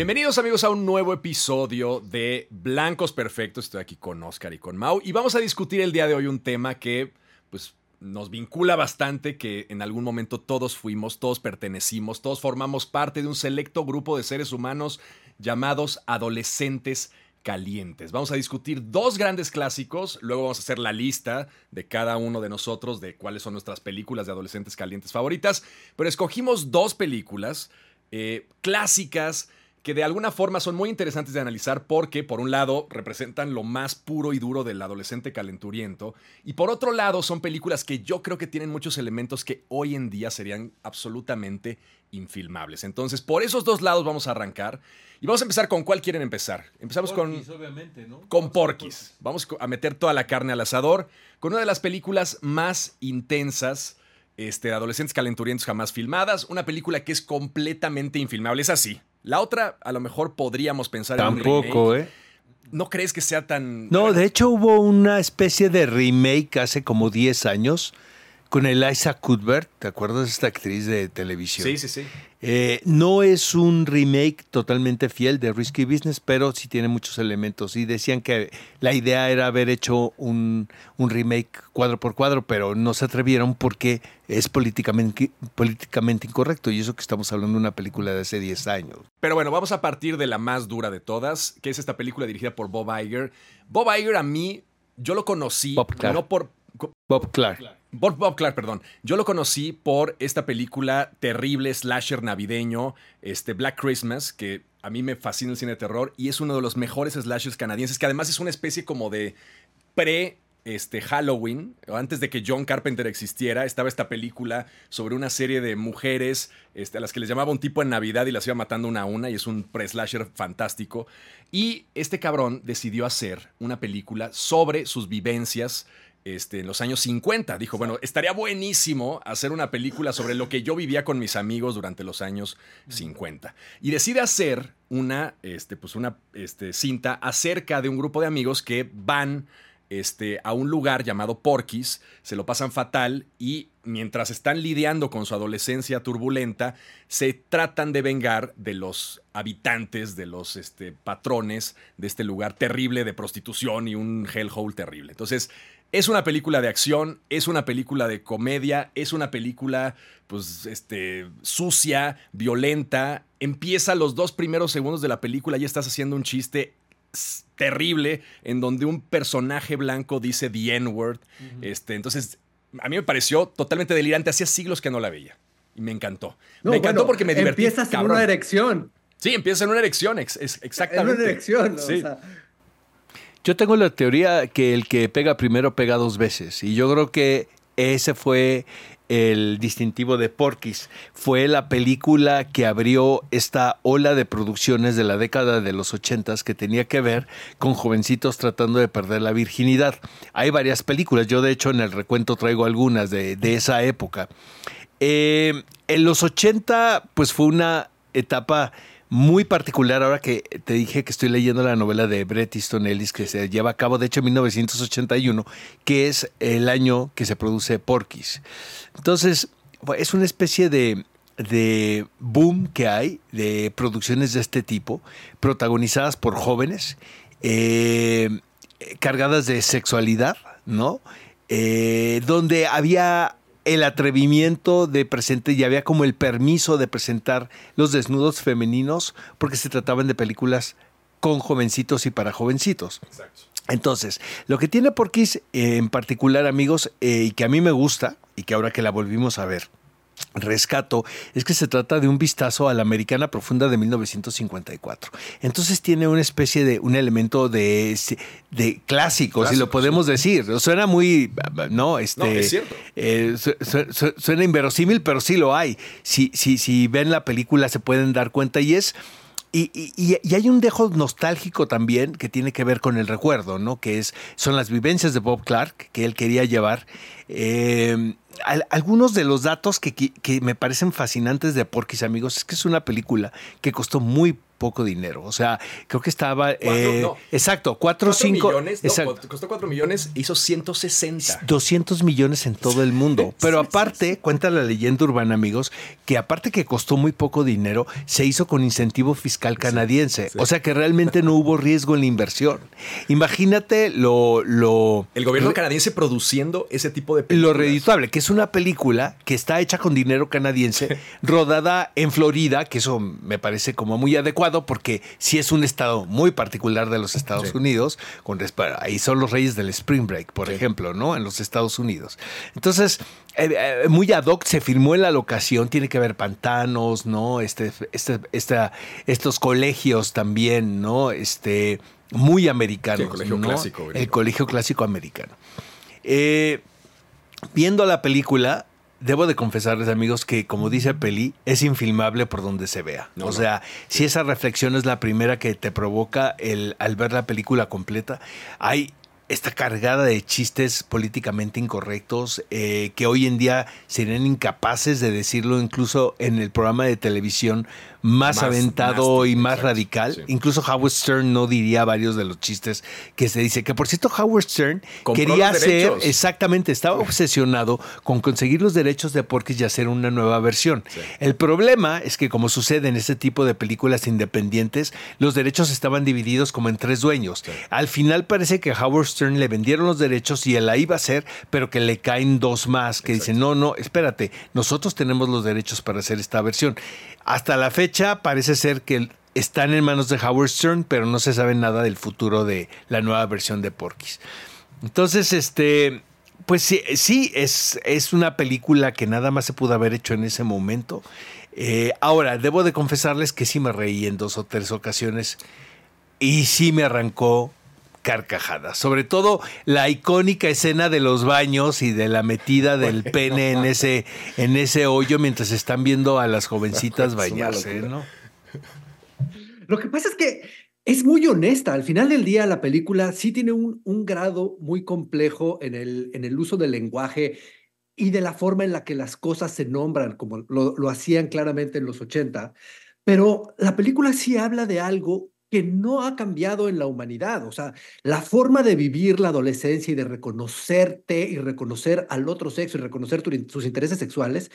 Bienvenidos amigos a un nuevo episodio de Blancos Perfectos. Estoy aquí con Oscar y con Mau y vamos a discutir el día de hoy un tema que pues nos vincula bastante, que en algún momento todos fuimos, todos pertenecimos, todos formamos parte de un selecto grupo de seres humanos llamados adolescentes calientes. Vamos a discutir dos grandes clásicos, luego vamos a hacer la lista de cada uno de nosotros de cuáles son nuestras películas de adolescentes calientes favoritas, pero escogimos dos películas eh, clásicas que de alguna forma son muy interesantes de analizar porque, por un lado, representan lo más puro y duro del adolescente calenturiento, y por otro lado, son películas que yo creo que tienen muchos elementos que hoy en día serían absolutamente infilmables. Entonces, por esos dos lados vamos a arrancar. Y vamos a empezar con cuál quieren empezar. Empezamos con. Con Porky's. Vamos a meter toda la carne al asador. Con una de las películas más intensas este, de adolescentes calenturientos jamás filmadas. Una película que es completamente infilmable. Es así. La otra, a lo mejor podríamos pensar Tampoco, en un remake. ¿eh? ¿No crees que sea tan.? No, de hecho hubo una especie de remake hace como 10 años con Eliza Cuthbert, ¿te acuerdas de esta actriz de televisión? Sí, sí, sí. Eh, no es un remake totalmente fiel de Risky Business, pero sí tiene muchos elementos. Y decían que la idea era haber hecho un, un remake cuadro por cuadro, pero no se atrevieron porque es políticamente, políticamente incorrecto. Y eso que estamos hablando de una película de hace 10 años. Pero bueno, vamos a partir de la más dura de todas, que es esta película dirigida por Bob Iger. Bob Iger a mí, yo lo conocí, Bob Clark. no por... Bob Clark. Bob, Clark, perdón. Yo lo conocí por esta película terrible, slasher navideño, este Black Christmas, que a mí me fascina el cine de terror y es uno de los mejores slashers canadienses, que además es una especie como de pre este Halloween, antes de que John Carpenter existiera, estaba esta película sobre una serie de mujeres este, a las que les llamaba un tipo en Navidad y las iba matando una a una, y es un pre-slasher fantástico. Y este cabrón decidió hacer una película sobre sus vivencias este, en los años 50. Dijo, bueno, estaría buenísimo hacer una película sobre lo que yo vivía con mis amigos durante los años 50. Y decide hacer una, este, pues una este, cinta acerca de un grupo de amigos que van este, a un lugar llamado Porky's, se lo pasan fatal y mientras están lidiando con su adolescencia turbulenta, se tratan de vengar de los habitantes, de los este, patrones de este lugar terrible de prostitución y un hellhole terrible. Entonces, es una película de acción, es una película de comedia, es una película, pues, este, sucia, violenta. Empieza los dos primeros segundos de la película y estás haciendo un chiste terrible en donde un personaje blanco dice the N-word. este, entonces, a mí me pareció totalmente delirante. Hacía siglos que no la veía. Y me encantó. No, me encantó bueno, porque me divertí. Empiezas en una erección. Sí, empieza en una erección, ex- ex- En exactamente. una erección. Sí. O sea, Yo tengo la teoría que el que pega primero pega dos veces. Y yo creo que ese fue el distintivo de Porky's. Fue la película que abrió esta ola de producciones de la década de los ochentas que tenía que ver con jovencitos tratando de perder la virginidad. Hay varias películas. Yo, de hecho, en el recuento traigo algunas de, esa época. Eh, en los 80, pues fue una etapa muy particular. Ahora que te dije que estoy leyendo la novela de Bret Easton Ellis que se lleva a cabo, de hecho, en 1981, que es el año que se produce Porky's. Entonces, es una especie de, de boom que hay de producciones de este tipo, protagonizadas por jóvenes, eh, cargadas de sexualidad, ¿no? Eh, donde había el atrevimiento de presentar y había como el permiso de presentar los desnudos femeninos porque se trataban de películas con jovencitos y para jovencitos. Entonces, lo que tiene Porky's eh, en particular, amigos, eh, y que a mí me gusta, y que ahora que la volvimos a ver, rescato, es que se trata de un vistazo a la americana profunda de 1954. Entonces tiene una especie de, un elemento de, de clásico, si lo podemos decir. Suena muy, no, este, No, es cierto. eh, su- su- su- suena inverosímil, pero sí lo hay. Si, si, si ven la película se pueden dar cuenta y es... Y, y- y- hay un dejo nostálgico también que tiene que ver con el recuerdo, ¿no? Que es, son las vivencias de Bob Clark que él quería llevar. Eh, al- algunos de los datos que- que me parecen fascinantes de Porky's, amigos, es que es una película que costó muy poco dinero. O sea, creo que estaba. Eh, exacto, 4 o 5. Millones, costó 4 millones, hizo 160. 200 millones en todo el mundo. Pero aparte, cuenta la leyenda urbana, amigos, que aparte que costó muy poco dinero, se hizo con incentivo fiscal canadiense. O sea que realmente no hubo riesgo en la inversión. Imagínate lo. lo el gobierno canadiense produciendo ese tipo de películas. Lo redituable, que es una película que está hecha con dinero canadiense, rodada en Florida, que eso me parece como muy adecuado porque si es un estado muy particular de los Estados Unidos, con, ahí son los reyes del Spring Break, por ejemplo, ¿no? En los Estados Unidos. Entonces, eh, eh, muy ad hoc se firmó en la locación, tiene que haber pantanos, ¿no? Este, este, estos colegios también, ¿no? Este, muy americanos. el colegio clásico. El colegio clásico americano. Eh, viendo la película, debo de confesarles, amigos, que como dice Peli, es infilmable por donde se vea. o sea, si esa reflexión es la primera que te provoca el, al ver la película completa, hay está cargada de chistes políticamente incorrectos eh, que hoy en día serían incapaces de decirlo incluso en el programa de televisión más, aventado y más radical. Incluso Howard Stern no diría varios de los chistes que se dice. Que por cierto, Howard Stern quería hacer, exactamente, estaba obsesionado con conseguir los derechos de Porky's y hacer una nueva versión. El problema es que, como sucede en este tipo de películas independientes, los derechos estaban divididos como en tres dueños. Al final parece que Howard Stern le vendieron los derechos y él la iba a hacer, pero que le caen dos más que dicen, no, no, espérate, nosotros tenemos los derechos para hacer esta versión. Hasta la fecha parece ser que están en manos de Howard Stern, pero no se sabe nada del futuro de la nueva versión de Porky's. Entonces, este, pues sí, sí es, es, una película que nada más se pudo haber hecho en ese momento. Eh, ahora, debo de confesarles que sí me reí en dos o tres ocasiones y sí me arrancó carcajadas. Sobre todo la icónica escena de los baños y de la metida del pene en ese, en ese hoyo mientras están viendo a las jovencitas bañarse, ¿no? Lo que pasa es que es muy honesta. Al final del día, la película sí tiene un, un grado muy complejo en el, en el uso del lenguaje y de la forma en la que las cosas se nombran, como lo, lo hacían claramente en los 80. Pero la película sí habla de algo que no ha cambiado en la humanidad. O sea, la forma de vivir la adolescencia y de reconocerte y reconocer al otro sexo y reconocer tus intereses sexuales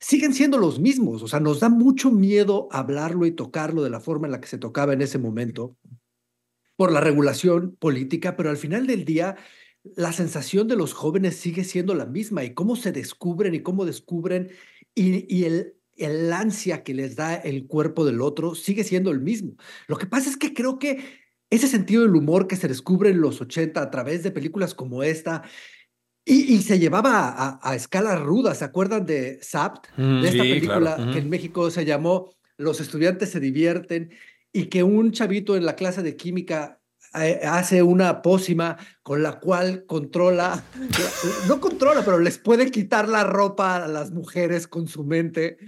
siguen siendo los mismos. O sea, nos da mucho miedo hablarlo y tocarlo de la forma en la que se tocaba en ese momento por la regulación política, pero al final del día la sensación de los jóvenes sigue siendo la misma y cómo se descubren y cómo descubren y el el ansia que les da el cuerpo del otro sigue siendo el mismo. Lo que pasa es que creo que ese sentido del humor que se descubre en los 80 a través de películas como esta, y, se llevaba a, escala ruda, ¿se acuerdan de Sapt? Mm, de esta película que en México se llamó Los estudiantes se divierten y que un chavito en la clase de química eh, hace una pócima con la cual controla, no controla, pero les puede quitar la ropa a las mujeres con su mente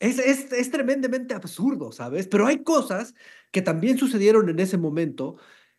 es, es, tremendamente absurdo, ¿sabes? Pero hay cosas que también sucedieron en ese momento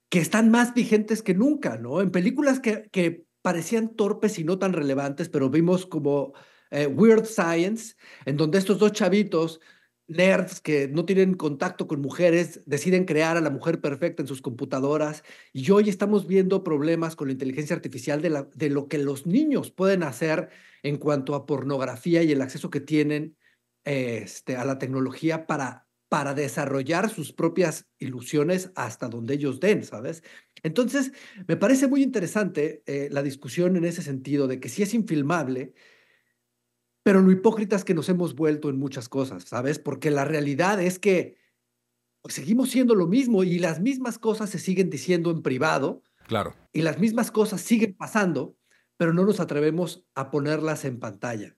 que están más vigentes que nunca, ¿no? En películas que, que parecían torpes y no tan relevantes, pero vimos como eh, Weird Science, en donde estos dos chavitos, nerds que no tienen contacto con mujeres, deciden crear a la mujer perfecta en sus computadoras. Y hoy estamos viendo problemas con la inteligencia artificial de, la, de lo que los niños pueden hacer en cuanto a pornografía y el acceso que tienen este, a la tecnología para, para desarrollar sus propias ilusiones hasta donde ellos den, ¿sabes? Entonces, me parece muy interesante eh, la discusión en ese sentido de que sí es infilmable, pero lo hipócritas que nos hemos vuelto en muchas cosas, ¿sabes? Porque la realidad es que pues, seguimos siendo lo mismo y las mismas cosas se siguen diciendo en privado. Claro. Y las mismas cosas siguen pasando, pero no nos atrevemos a ponerlas en pantalla.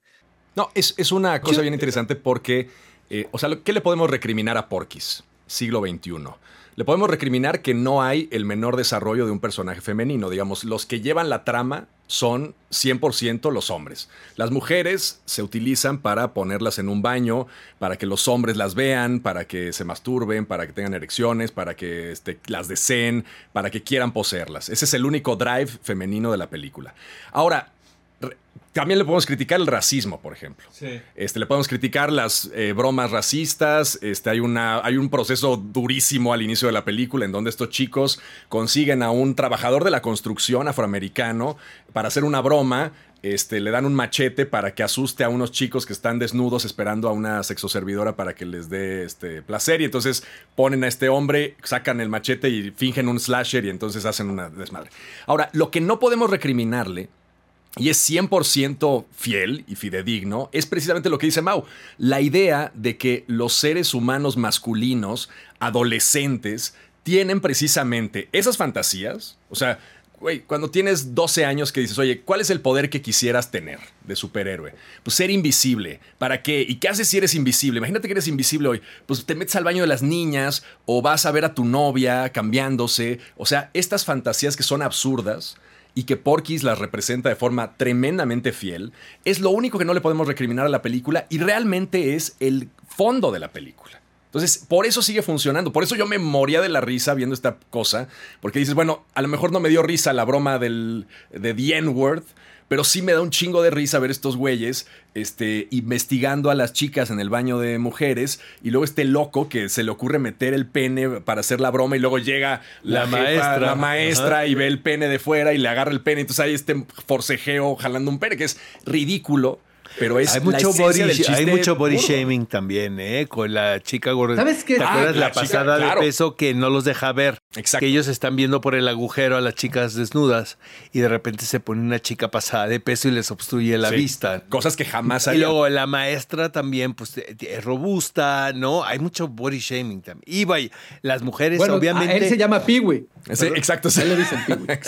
No, es, una cosa bien interesante porque, eh, o sea, ¿qué le podemos recriminar a Porky's? Siglo XXI. Le podemos recriminar que no hay el menor desarrollo de un personaje femenino. Digamos, los que llevan la trama son 100% los hombres. Las mujeres se utilizan para ponerlas en un baño, para que los hombres las vean, para que se masturben, para que tengan erecciones, para que este, las deseen, para que quieran poseerlas. Ese es el único drive femenino de la película. Ahora, también le podemos criticar el racismo, por ejemplo. Este, le podemos criticar las eh, bromas racistas. Este, hay, una, hay un proceso durísimo al inicio de la película en donde estos chicos consiguen a un trabajador de la construcción afroamericano para hacer una broma. Este, le dan un machete para que asuste a unos chicos que están desnudos esperando a una sexoservidora para que les dé este placer. Y entonces ponen a este hombre, sacan el machete y fingen un slasher y entonces hacen una desmadre. Ahora, lo que no podemos recriminarle y es 100% fiel y fidedigno, es precisamente lo que dice Mau. La idea de que los seres humanos masculinos, adolescentes, tienen precisamente esas fantasías. O sea, güey, cuando tienes 12 años que dices, oye, ¿cuál es el poder que quisieras tener de superhéroe? Pues ser invisible. ¿Para qué? ¿Y qué haces si eres invisible? Imagínate que eres invisible hoy. Pues te metes al baño de las niñas o vas a ver a tu novia cambiándose. O sea, estas fantasías que son absurdas y que Porky's las representa de forma tremendamente fiel, es lo único que no le podemos recriminar a la película y realmente es el fondo de la película. Entonces, por eso sigue funcionando. Por eso yo me moría de la risa viendo esta cosa. Porque dices, bueno, a lo mejor no me dio risa la broma del, de The N-Word, pero sí me da un chingo de risa ver estos güeyes este, investigando a las chicas en el baño de mujeres y luego este loco que se le ocurre meter el pene para hacer la broma y luego llega la, maestra, la maestra y ve el pene de fuera y le agarra el pene. Entonces hay este forcejeo jalando un pene que es ridículo pero es hay mucho body, hay mucho body shaming también, ¿eh? Con la chica gorda. ¿Sabes qué? ¿Te acuerdas ah, la, pasada de peso que no los deja ver? Exacto. Que ellos están viendo por el agujero a las chicas desnudas y de repente se pone una chica pasada de peso y les obstruye la vista. Cosas que jamás hay. Y luego la maestra también, pues es robusta, ¿no? Hay mucho body shaming también. Y vaya, las mujeres obviamente. él se llama Piwi. exacto, se le dicen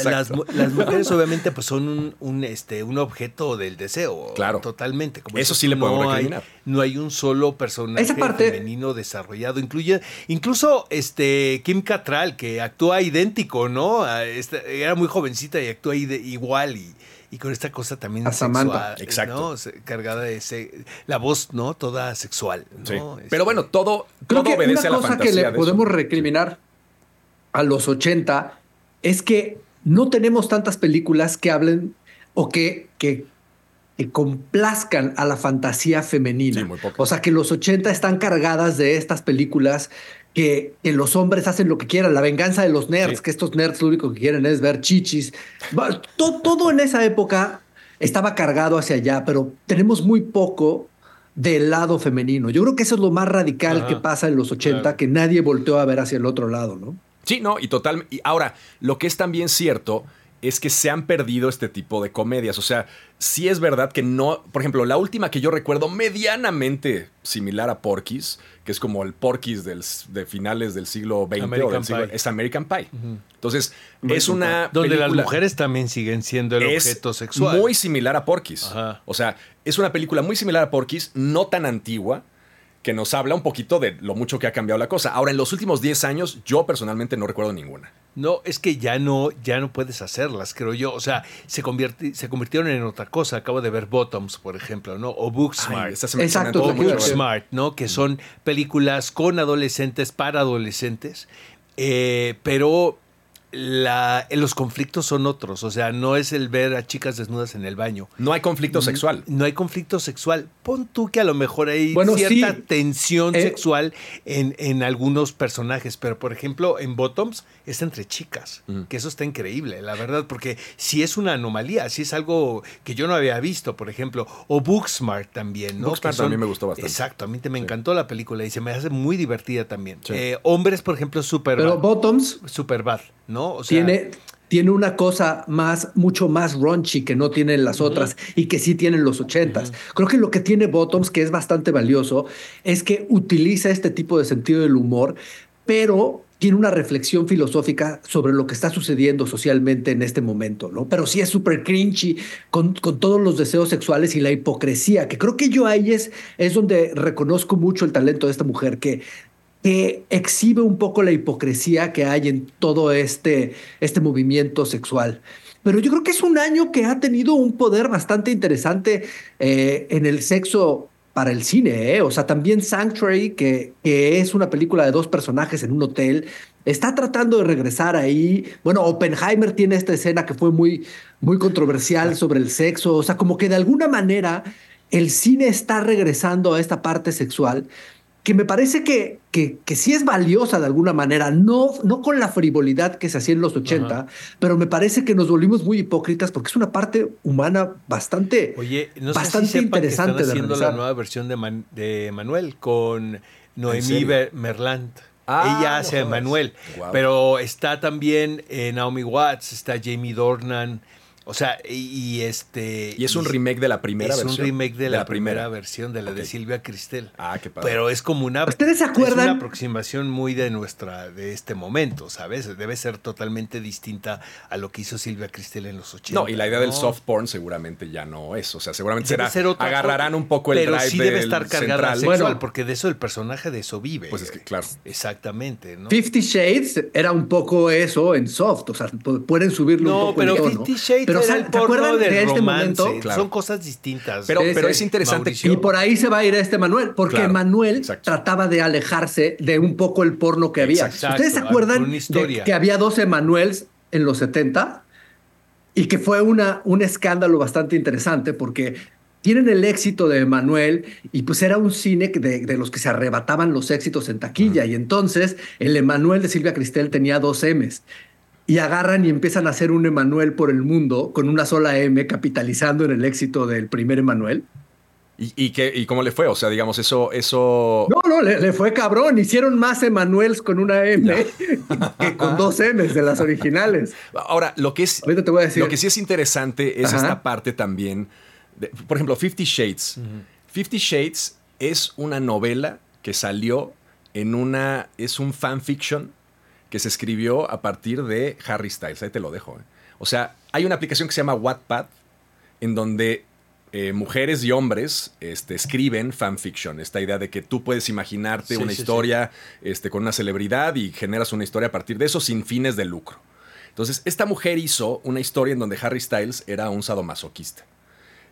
Las, las, mujeres obviamente pues son un, un, este, un objeto del deseo. Claro. Totalmente eso sí le podemos no Hay, no hay un solo personaje femenino desarrollado. Incluye, incluso este Kim Catral, que actúa idéntico, ¿no? era muy jovencita y actúa igual y, con esta cosa también sexual, Exacto. cargada de la voz, ¿no? Toda sexual. Pero este, bueno, todo, Creo que una cosa que le podemos recriminar a los 80 es que no tenemos tantas películas que hablen o que, que que complazcan a la fantasía femenina. o sea, que los 80 están cargadas de estas películas que, los hombres hacen lo que quieran, la venganza de los nerds, que estos nerds lo único que quieren es ver chichis. Todo, todo en esa época estaba cargado hacia allá, pero tenemos muy poco del lado femenino. Yo creo que eso es lo más radical que pasa en los 80, que nadie volteó a ver hacia el otro lado, ¿no? Sí, no, y total. Y ahora, lo que es también cierto es que se han perdido este tipo de comedias. O sea, sí es verdad que no. Por ejemplo, la última que yo recuerdo medianamente similar a Porky's, que es como el Porky's de finales del siglo XX es American Pie. Entonces, es una. Donde las mujeres también siguen siendo el objeto sexual. Muy similar a Porky's. O sea, es una película muy similar a Porky's, no tan antigua que nos habla un poquito de lo mucho que ha cambiado la cosa. Ahora, en los últimos 10 años, yo personalmente no recuerdo ninguna. No, es que ya no, ya no puedes hacerlas, creo yo. O sea, se, se convirtieron en otra cosa. Acabo de ver Bottoms, por ejemplo, ¿no? O Booksmart. Exacto. O Booksmart, ¿no? Que son películas con adolescentes para adolescentes. Eh, pero la, los conflictos son otros. O sea, no es el ver a chicas desnudas en el baño. No hay conflicto sexual. No, hay conflicto sexual. Pon tú que a lo mejor hay cierta tensión eh, sexual en, en, algunos personajes, pero por ejemplo en Bottoms es entre chicas, que eso está increíble, la verdad, porque si es una anomalía, si es algo que yo no había visto, por ejemplo, o Booksmart también, ¿no? Booksmart también me gustó bastante. Exacto, a mí te me encantó la película y se me hace muy divertida también. Eh, hombres, por ejemplo, super Pero Bottoms. Super bad, ¿no? tiene, tiene una cosa más, mucho más raunchy que no tienen las otras y que sí tienen los ochentas. Creo que lo que tiene Bottoms, que es bastante valioso, es que utiliza este tipo de sentido del humor, pero tiene una reflexión filosófica sobre lo que está sucediendo socialmente en este momento, ¿no? Pero sí es súper cringy con, con, todos los deseos sexuales y la hipocresía, que creo que yo ahí es, es donde reconozco mucho el talento de esta mujer, que que exhibe un poco la hipocresía que hay en todo este, este movimiento sexual. Pero yo creo que es un año que ha tenido un poder bastante interesante eh, en el sexo para el cine, ¿eh? O sea, también Sanctuary, que, que es una película de dos personajes en un hotel, está tratando de regresar ahí. Bueno, Oppenheimer tiene esta escena que fue muy, muy controversial sobre el sexo. O sea, como que de alguna manera el cine está regresando a esta parte sexual que me parece que, que, que, sí es valiosa de alguna manera, no, no con la frivolidad que se hacía en los 80, pero me parece que nos volvimos muy hipócritas porque es una parte humana bastante, Oye, no bastante sé si interesante. Que están haciendo la nueva versión de, Man, de Manuel con Noemí Merlant. Ah, Ella hace no a Manuel, Wow. pero está también eh, Naomi Watts, está Jamie Dornan, o sea, y, y este... Y es un remake de la primera es versión. un remake de, la, primera, primera. versión, de la de Ok. Silvia Cristel. Ah, qué padre. Pero es como una... ¿Ustedes se Es acuerdan? una aproximación muy de nuestra, de este momento, ¿sabes? Debe ser totalmente distinta a lo que hizo Silvia Cristel en los 80. No, y la idea del ¿no? soft porn seguramente ya no es. O sea, seguramente Debe será. ser otra agarrarán cosa, un poco el pero drive sí debe del estar cargada sexual, Bueno. porque de eso el personaje de eso vive. Pues es que, claro. Exactamente, ¿no? Fifty Shades era un poco eso en soft, o sea, pu- pueden subirle un No, poco pero el tono. Fifty Shades pero era ¿se el ¿te acuerdan de este romance. momento? Claro. Son cosas distintas. Pero, es interesante Mauricio. Y por ahí se va a ir este Manuel, porque Claro, Manuel exacto. trataba de alejarse de un poco el porno que había. Exacto, ¿Ustedes se acuerdan de que había dos Emanuels en los 70? Y que fue una, un escándalo bastante interesante porque tienen el éxito de Emanuel y pues era un cine de los que se arrebataban los éxitos en taquilla. Y entonces el Emanuel de Silvia Cristel tenía dos M's. Y agarran y empiezan a hacer un Emanuel por el mundo con una sola M, capitalizando en el éxito del primer Emanuel. ¿Y, y, qué, ¿Y cómo le fue? O sea, digamos, eso. eso... No, no, le, le fue cabrón. Hicieron más Emanuels con una M que con dos M's de las originales. Ahora, lo que es. Ahorita te voy a decir. Lo que sí es interesante es Ajá. esta parte también. de- por ejemplo, Fifty Shades. Fifty Shades es una novela que salió en una. Es un fanfiction que se escribió a partir de Harry Styles. Ahí te lo dejo. ¿eh? O sea, hay una aplicación que se llama Wattpad en donde eh, mujeres y hombres este, escriben fanfiction. Esta idea de que tú puedes imaginarte Sí, una sí, sí. historia este, con una celebridad y generas una historia a partir de eso sin fines de lucro. Entonces, esta mujer hizo una historia en donde Harry Styles era un sadomasoquista.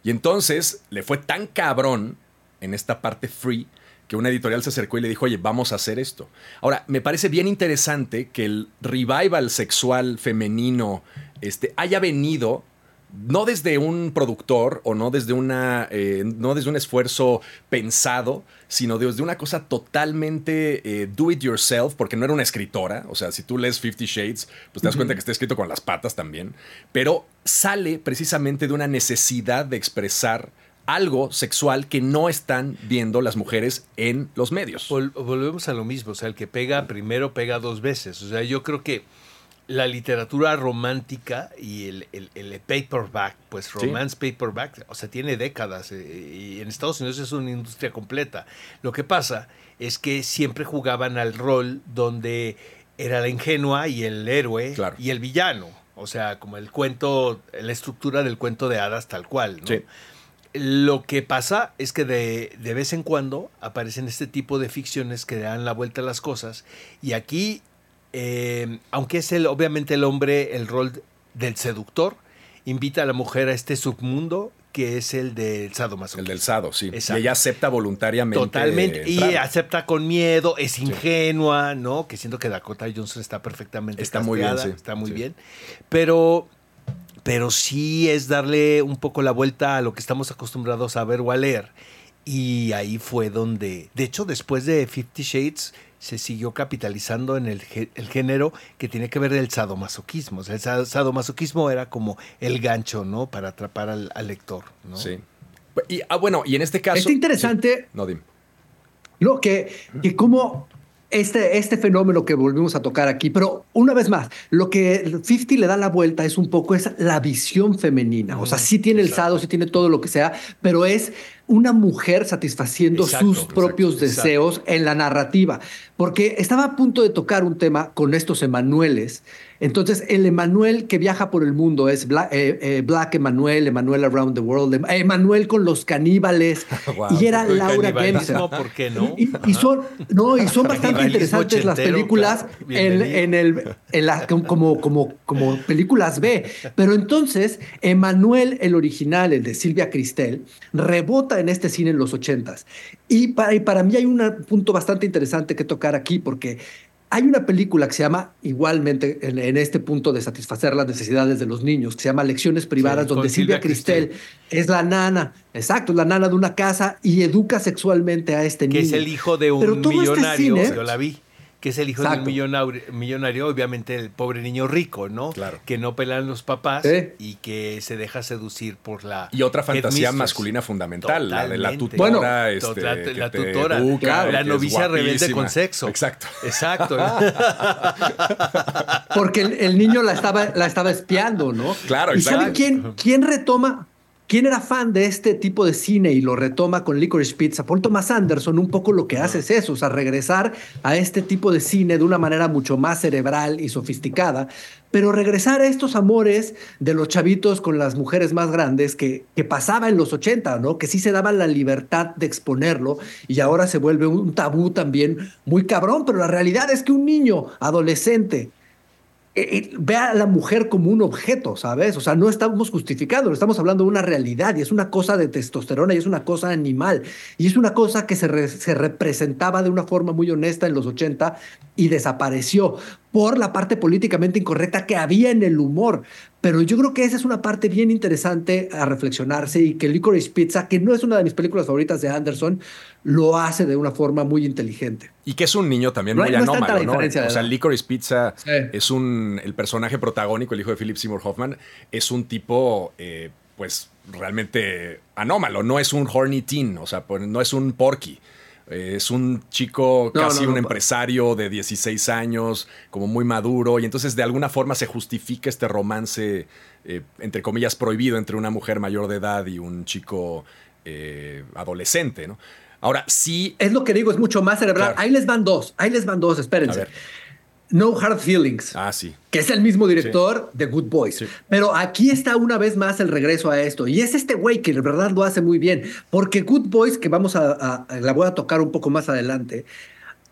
Y entonces le fue tan cabrón en esta parte free que una editorial se acercó y le dijo, oye, vamos a hacer esto. Ahora, me parece bien interesante que el revival sexual femenino este, haya venido no desde un productor o no desde, una, eh, no desde un esfuerzo pensado, sino desde una cosa totalmente eh, do it yourself, porque no era una escritora. O sea, si tú lees Fifty Shades, pues te das cuenta que está escrito con las patas también. Pero sale precisamente de una necesidad de expresar algo sexual que no están viendo las mujeres en los medios. Vol- volvemos a lo mismo, o sea, el que pega primero pega dos veces. O sea, yo creo que la literatura romántica y el, el- el paperback, pues Sí. romance paperback, o sea, tiene décadas eh, y en Estados Unidos es una industria completa. Lo que pasa es que siempre jugaban al rol donde era la ingenua y el héroe Claro. y el villano. O sea, como el cuento, la estructura del cuento de hadas tal cual, ¿no? Sí. Lo que pasa es que de, de vez en cuando aparecen este tipo de ficciones que dan la vuelta a las cosas. Y aquí, eh, aunque es el, obviamente el hombre el rol del seductor, invita a la mujer a este submundo que es el del sadomasoquismo. El del sado, sí. Exacto. Y ella acepta voluntariamente. Totalmente. Y acepta con miedo, es ingenua, ¿no? Que siento que Dakota Johnson está perfectamente Está muy bien, sí. Está muy Sí. bien. Pero, pero sí es darle un poco la vuelta a lo que estamos acostumbrados a ver o a leer. Y ahí fue donde, de hecho, después de Fifty Shades, se siguió capitalizando en el, el género que tiene que ver el sadomasoquismo. O sea, el sa- sadomasoquismo era como el gancho, ¿no? Para atrapar al, al lector, ¿no? Sí. Y, ah, bueno, y en este caso. Está interesante Sí. No, dime. No, que, que como este, este fenómeno que volvimos a tocar aquí, pero una vez más, lo que 50 le da la vuelta es un poco es la visión femenina. O sea, sí tiene el sado, sí tiene todo lo que sea, pero es una mujer satisfaciendo Exacto, sus propios exacto. deseos en la narrativa. Porque estaba a punto de tocar un tema con estos Emanueles. Entonces, el Emanuel que viaja por el mundo es Black, eh, eh, Black Emanuel, Emanuel Around the World, Em- Emanuel con los caníbales. Wow. y era Laura Dempsey. ¿por qué no? Y, y son, no, y son bastante interesantes las películas claro. en, Bienvenido. en el, en la, como, como, como películas B. Pero entonces, Emanuel, el original, el de Silvia Cristel, rebota en este cine en los ochentas. Y para, y para mí hay un punto bastante interesante que tocar aquí, porque hay una película que se llama, igualmente, en, este punto de satisfacer las necesidades de los niños, que se llama Lecciones Privadas, donde Silvia Cristel, es la nana, exacto, es la nana de una casa y educa sexualmente a este niño. Que es el hijo de un este millonario, yo la vi que es el hijo de un millonario, obviamente el pobre niño rico, ¿no? Claro. Que no pelan los papás y que se deja seducir por la. Y otra fantasía masculina fundamental, la de la tutora. Bueno, este, la, tutora, la novicia rebelde con sexo. Exacto. Exacto. Porque el, niño la estaba, la estaba espiando, ¿no? Claro, ¿Y sabe quién, quién retoma? ¿Quién era fan de este tipo de cine y lo retoma con Licorice Pizza? Paul Thomas Anderson un poco lo que hace es eso, o sea, regresar a este tipo de cine de una manera mucho más cerebral y sofisticada, pero regresar a estos amores de los chavitos con las mujeres más grandes que, que pasaba en los 80, ¿no? Que sí se daban la libertad de exponerlo y ahora se vuelve un tabú también muy cabrón, pero la realidad es que un niño adolescente eh, ve a la mujer como un objeto, ¿sabes? O sea, no estamos justificando, estamos hablando de una realidad y es una cosa de testosterona y es una cosa animal y es una cosa que se, se representaba de una forma muy honesta en los 80 y desapareció por la parte políticamente incorrecta que había en el humor. Pero yo creo que esa es una parte bien interesante a reflexionarse y que Licorice Pizza, que no es una de mis películas favoritas de Anderson, lo hace de una forma muy inteligente. Y que es un niño también muy anómalo, ¿no? O sea, Licorice Pizza es un. El personaje protagónico, el hijo de Philip Seymour Hoffman, es un tipo, eh, pues, realmente anómalo. No es un horny teen, o sea, no es un porky. Es un chico, casi un empresario de 16 años, como muy maduro, y entonces de alguna forma se justifica este romance, eh, entre comillas, prohibido entre una mujer mayor de edad y un chico eh, adolescente, ¿no? Ahora, sí. Es lo que digo, es mucho más cerebral. Ahí les van dos, ahí les van dos, espérense. No Hard Feelings. Ah, sí. Que es el mismo director de Good Boys. Pero aquí está una vez más el regreso a esto. Y es este güey que de verdad lo hace muy bien. Porque Good Boys, que vamos a, la voy a tocar un poco más adelante,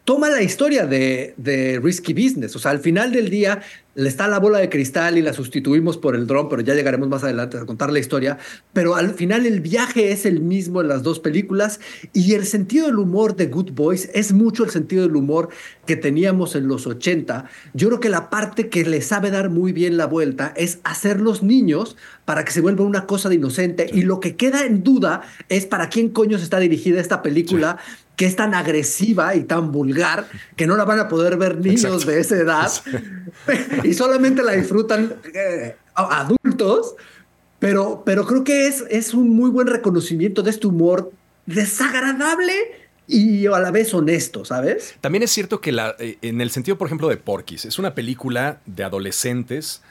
toma la historia de, de Risky Business. O sea, al final del día, le está la bola de cristal y la sustituimos por el dron, pero ya llegaremos más adelante a contar la historia. Pero al final el viaje es el mismo en las dos películas y el sentido del humor de Good Boys es mucho el sentido del humor que teníamos en los 80. Yo creo que la parte que le sabe dar muy bien la vuelta es hacer los niños para que se vuelva una cosa de inocente y lo que queda en duda es para quién coño se está dirigida esta película. Que es tan agresiva y tan vulgar que no la van a poder ver niños de esa edad. y solamente la disfrutan eh, adultos, pero, pero creo que es, es un muy buen reconocimiento de este humor desagradable y a la vez honesto, ¿sabes? También es cierto que la, eh, en el sentido, por ejemplo, de Porky's, es una película de adolescentes,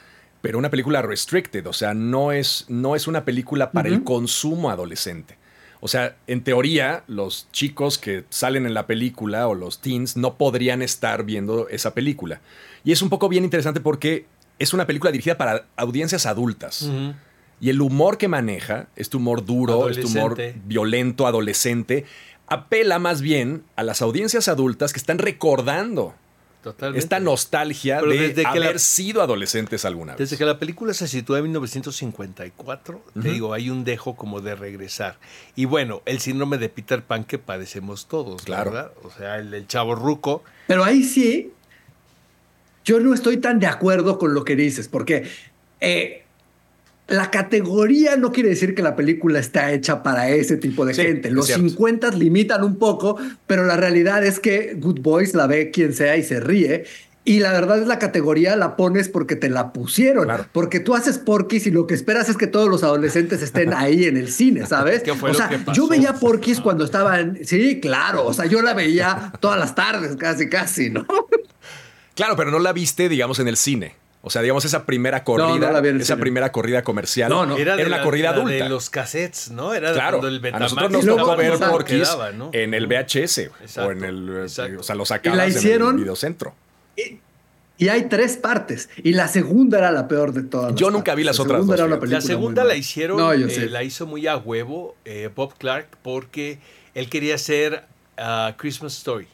pero una película restricted, o sea, no es, no es una película para el consumo adolescente. O sea, en teoría, los chicos que salen en la película o los teens no podrían estar viendo esa película. Y es un poco bien interesante porque es una película dirigida para audiencias adultas. Y el humor que maneja, este humor duro, este humor violento, adolescente, apela más bien a las audiencias adultas que están recordando esta nostalgia de haber sido adolescentes alguna vez. Desde que la película se sitúa en 1954, te digo, hay un dejo como de regresar. Y bueno, el síndrome de Peter Pan que padecemos todos, claro. ¿verdad? O sea, el, el chavo ruco. Pero ahí sí, yo no estoy tan de acuerdo con lo que dices, porque eh, la categoría no quiere decir que la película está hecha para ese tipo de gente. Los 50 limitan un poco, pero la realidad es que Good Boys la ve quien sea y se ríe. Y la verdad es la categoría la pones porque te la pusieron. Porque tú haces Porky's y lo que esperas es que todos los adolescentes estén ahí en el cine, ¿sabes? o sea, yo veía Porky's cuando estaba en... Sí, claro. O sea, yo la veía todas las tardes, casi, casi, ¿no? Claro, pero no la viste, digamos, en el cine. O sea, digamos, esa primera corrida, esa primera corrida comercial, no, no. era, una corrida adulta. de los cassettes, ¿no? Era claro, a nosotros nos tocó ver Porky's en el VHS o en el, o sea, lo sacabas en el videocentro. Y, y, hay tres partes y la segunda era la peor de todas. Yo nunca vi las otras dos. La segunda la hicieron, eh, la hizo muy a huevo eh, Bob Clark porque él quería hacer uh, Christmas Story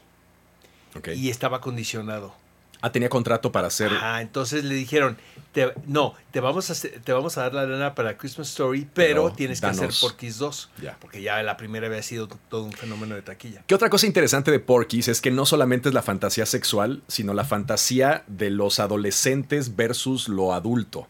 y estaba condicionado Ah, tenía contrato para hacer. Ah, entonces le dijeron, te- no, te vamos, a, te vamos a dar la lana para Christmas Story, pero, Pero tienes que hacer Porky's 2. Ya. Porque ya la primera había sido todo un fenómeno de taquilla. ¿Qué otra cosa interesante de Porky's es que no solamente es la fantasía sexual, sino la fantasía de los adolescentes versus lo adulto?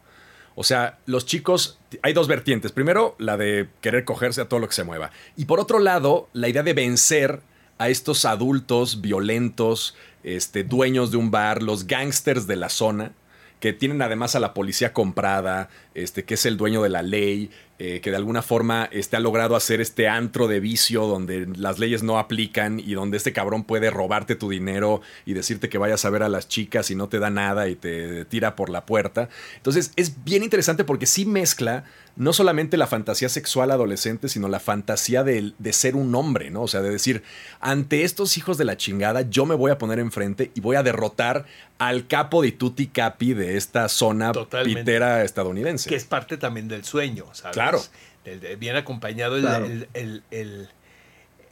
O sea, los chicos, hay dos vertientes. Primero, la de querer cogerse a todo lo que se mueva. Y por otro lado, la idea de vencer a estos adultos violentos, este, dueños de un bar, los gangsters de la zona, que tienen además a la policía comprada, este, que es el dueño de la ley, eh, que de alguna forma este, ha logrado hacer este antro de vicio donde las leyes no aplican y donde este cabrón puede robarte tu dinero y decirte que vayas a ver a las chicas y no te da nada y te tira por la puerta. Entonces es bien interesante porque sí mezcla no solamente la fantasía sexual adolescente, sino la fantasía de, de ser un hombre, ¿no? O sea, de decir, ante estos hijos de la chingada, yo me voy a poner enfrente y voy a derrotar al capo de Tutti Capi de esta zona Totalmente. pitera estadounidense. Que es parte también del sueño, ¿sabes? Claro. De- bien acompañado el, Claro. el- el- el-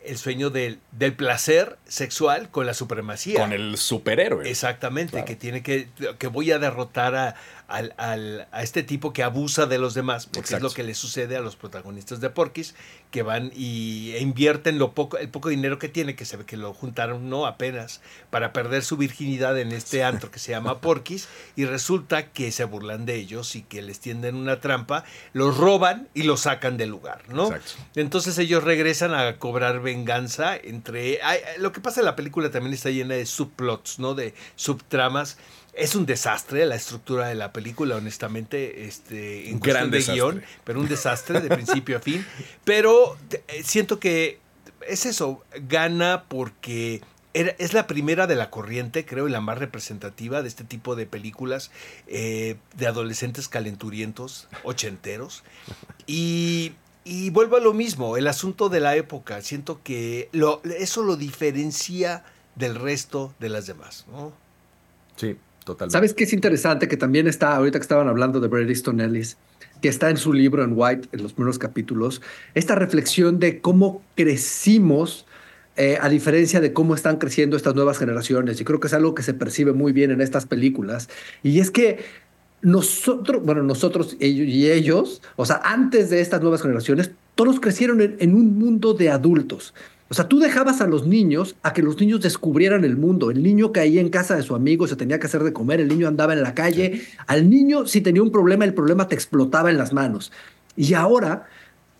el sueño del, del placer sexual con la supremacía. Con el superhéroe. Exactamente, Claro. que tiene que, que voy a derrotar a, al- al- a este tipo que abusa de los demás, porque Exacto. es lo que le sucede a los protagonistas de Porky's, que van y e invierten lo poco, el poco dinero que tiene, que se ve que lo juntaron no apenas, para perder su virginidad en este antro que se llama Porky's, y resulta que se burlan de ellos y que les tienden una trampa, los roban y los sacan del lugar, ¿no? Exacto. Entonces ellos regresan a cobrar venganza entre... lo que pasa en la película también está llena de subplots, ¿no? De subtramas. Es un desastre la estructura de la película, honestamente, este, en gran de desastre. guion, pero un desastre de principio a fin. Pero eh, siento que es eso, gana porque era- es la primera de la corriente, creo, y la más representativa de este tipo de películas eh, de adolescentes calenturientos, ochenteros. Y, y vuelvo a lo mismo, el asunto de la época. Siento que lo, eso lo diferencia del resto de las demás. ¿no? Sí, ¿Sabes qué es interesante? Que también está, ahorita que estaban hablando de Bret Easton Ellis, que está en su libro en White, en los primeros capítulos, esta reflexión de cómo crecimos eh, a diferencia de cómo están creciendo estas nuevas generaciones. Y creo que es algo que se percibe muy bien en estas películas. Y es que nosotros, bueno, nosotros y ellos, o sea, antes de estas nuevas generaciones, todos crecieron en un mundo de adultos. O sea, tú dejabas a los niños a que los niños descubrieran el mundo. El niño caía en casa de su amigo, se tenía que hacer de comer, el niño andaba en la calle. Al niño, si tenía un problema, el problema te explotaba en las manos. Y ahora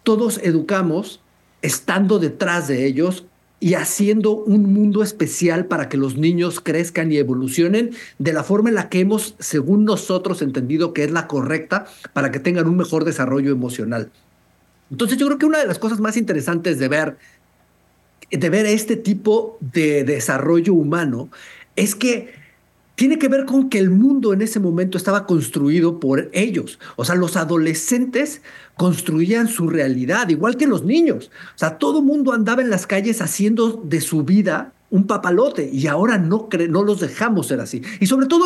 todos educamos estando detrás de ellos y haciendo un mundo especial para que los niños crezcan y evolucionen de la forma en la que hemos, según nosotros, entendido que es la correcta para que tengan un mejor desarrollo emocional. Entonces yo creo que una de las cosas más interesantes de ver, de ver este tipo de desarrollo humano es que tiene que ver con que el mundo en ese momento estaba construido por ellos. O sea, los adolescentes construían su realidad, igual que los niños. O sea, todo mundo andaba en las calles haciendo de su vida un papalote y ahora no, cre no los dejamos ser así. Y sobre todo,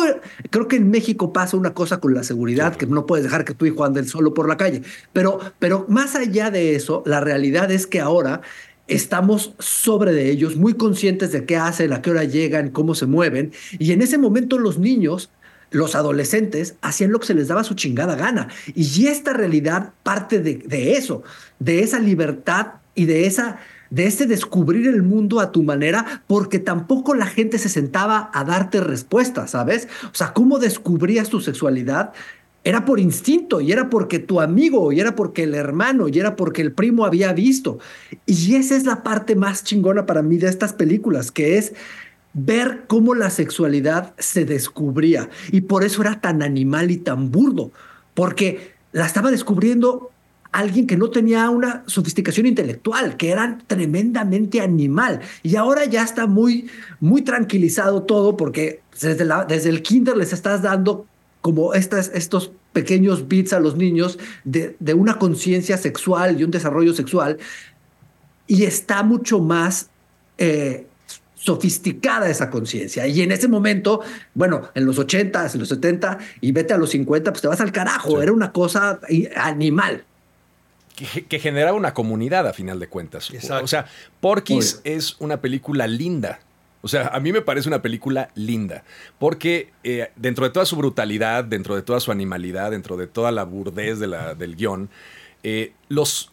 creo que en México pasa una cosa con la seguridad, que no puedes dejar que tu hijo ande solo por la calle. Pero, pero más allá de eso, la realidad es que ahora estamos sobre de ellos, muy conscientes de qué hacen, a qué hora llegan, cómo se mueven. Y en ese momento los niños, los adolescentes, hacían lo que se les daba su chingada gana. Y esta realidad parte de, eso, de esa libertad y de esa de ese descubrir el mundo a tu manera, porque tampoco la gente se sentaba a darte respuestas, ¿sabes? O sea, ¿cómo descubrías tu sexualidad? Era por instinto, y era porque tu amigo, y era porque el hermano, y era porque el primo había visto. Y esa es la parte más chingona para mí de estas películas, que es ver cómo la sexualidad se descubría. Y por eso era tan animal y tan burdo, porque la estaba descubriendo alguien que no tenía una sofisticación intelectual, que era tremendamente animal. Y ahora ya está muy, muy tranquilizado todo porque desde, el kinder les estás dando como estas, estos pequeños bits a los niños de, de una conciencia sexual y un desarrollo sexual. Y está mucho más... Eh, sofisticada esa conciencia. Y en ese momento, bueno, en los 80, en los 70 y vete a los 50, pues te vas al carajo. Sí. Era una cosa animal que, que, generaba una comunidad a final de cuentas. Exacto. O sea, Porky's es una película linda. O sea, a mí me parece una película linda, porque eh, dentro de toda su brutalidad, dentro de toda su animalidad, dentro de toda la burdez del guion, eh, los,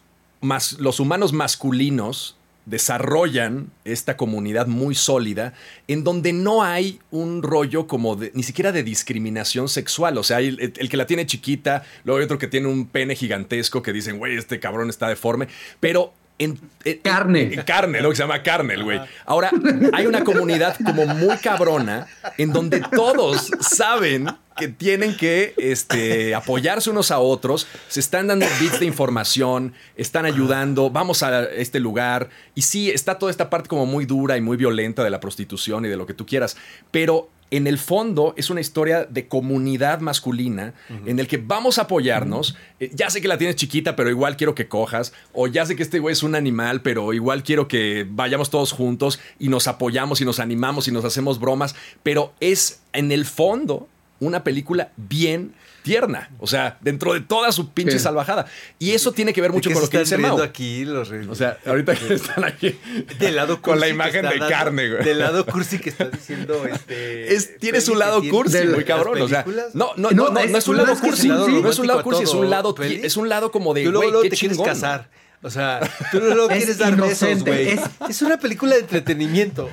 los humanos masculinos desarrollan esta comunidad muy sólida en donde no hay un rollo como ni siquiera de discriminación sexual. O sea, el, el, que la tiene chiquita, luego hay otro que tiene un pene gigantesco que dicen, güey, este cabrón está deforme, pero en, carne. En, carne, lo que se llama carne, güey. Ahora, hay una comunidad como muy cabrona en donde todos saben que tienen que este, apoyarse unos a otros, se están dando bits de información, están ayudando, vamos a este lugar. Y sí, está toda esta parte como muy dura y muy violenta de la prostitución y de lo que tú quieras, pero en el fondo es una historia de comunidad masculina en el que vamos a apoyarnos. Eh, ya sé que la tienes chiquita, pero igual quiero que cojas. O ya sé que este güey es un animal, pero igual quiero que vayamos todos juntos y nos apoyamos y nos animamos y nos hacemos bromas. Pero es en el fondo una película bien tierna. O sea, dentro de toda su pinche salvajada. Y eso tiene que ver mucho con lo que dice Mao. aquí los O sea, ahorita que están aquí del lado con la imagen de carne, güey. Del lado cursi que está diciendo este es, tiene su lado cursi, muy cabrón, o sea, no no no no, no es un lado cursi, no es un lado cursi, es un lado es un lado como de güey, qué te chingón. quieres casar. O sea, tú no lo quieres dar besos, güey. Es, es, una película de entretenimiento.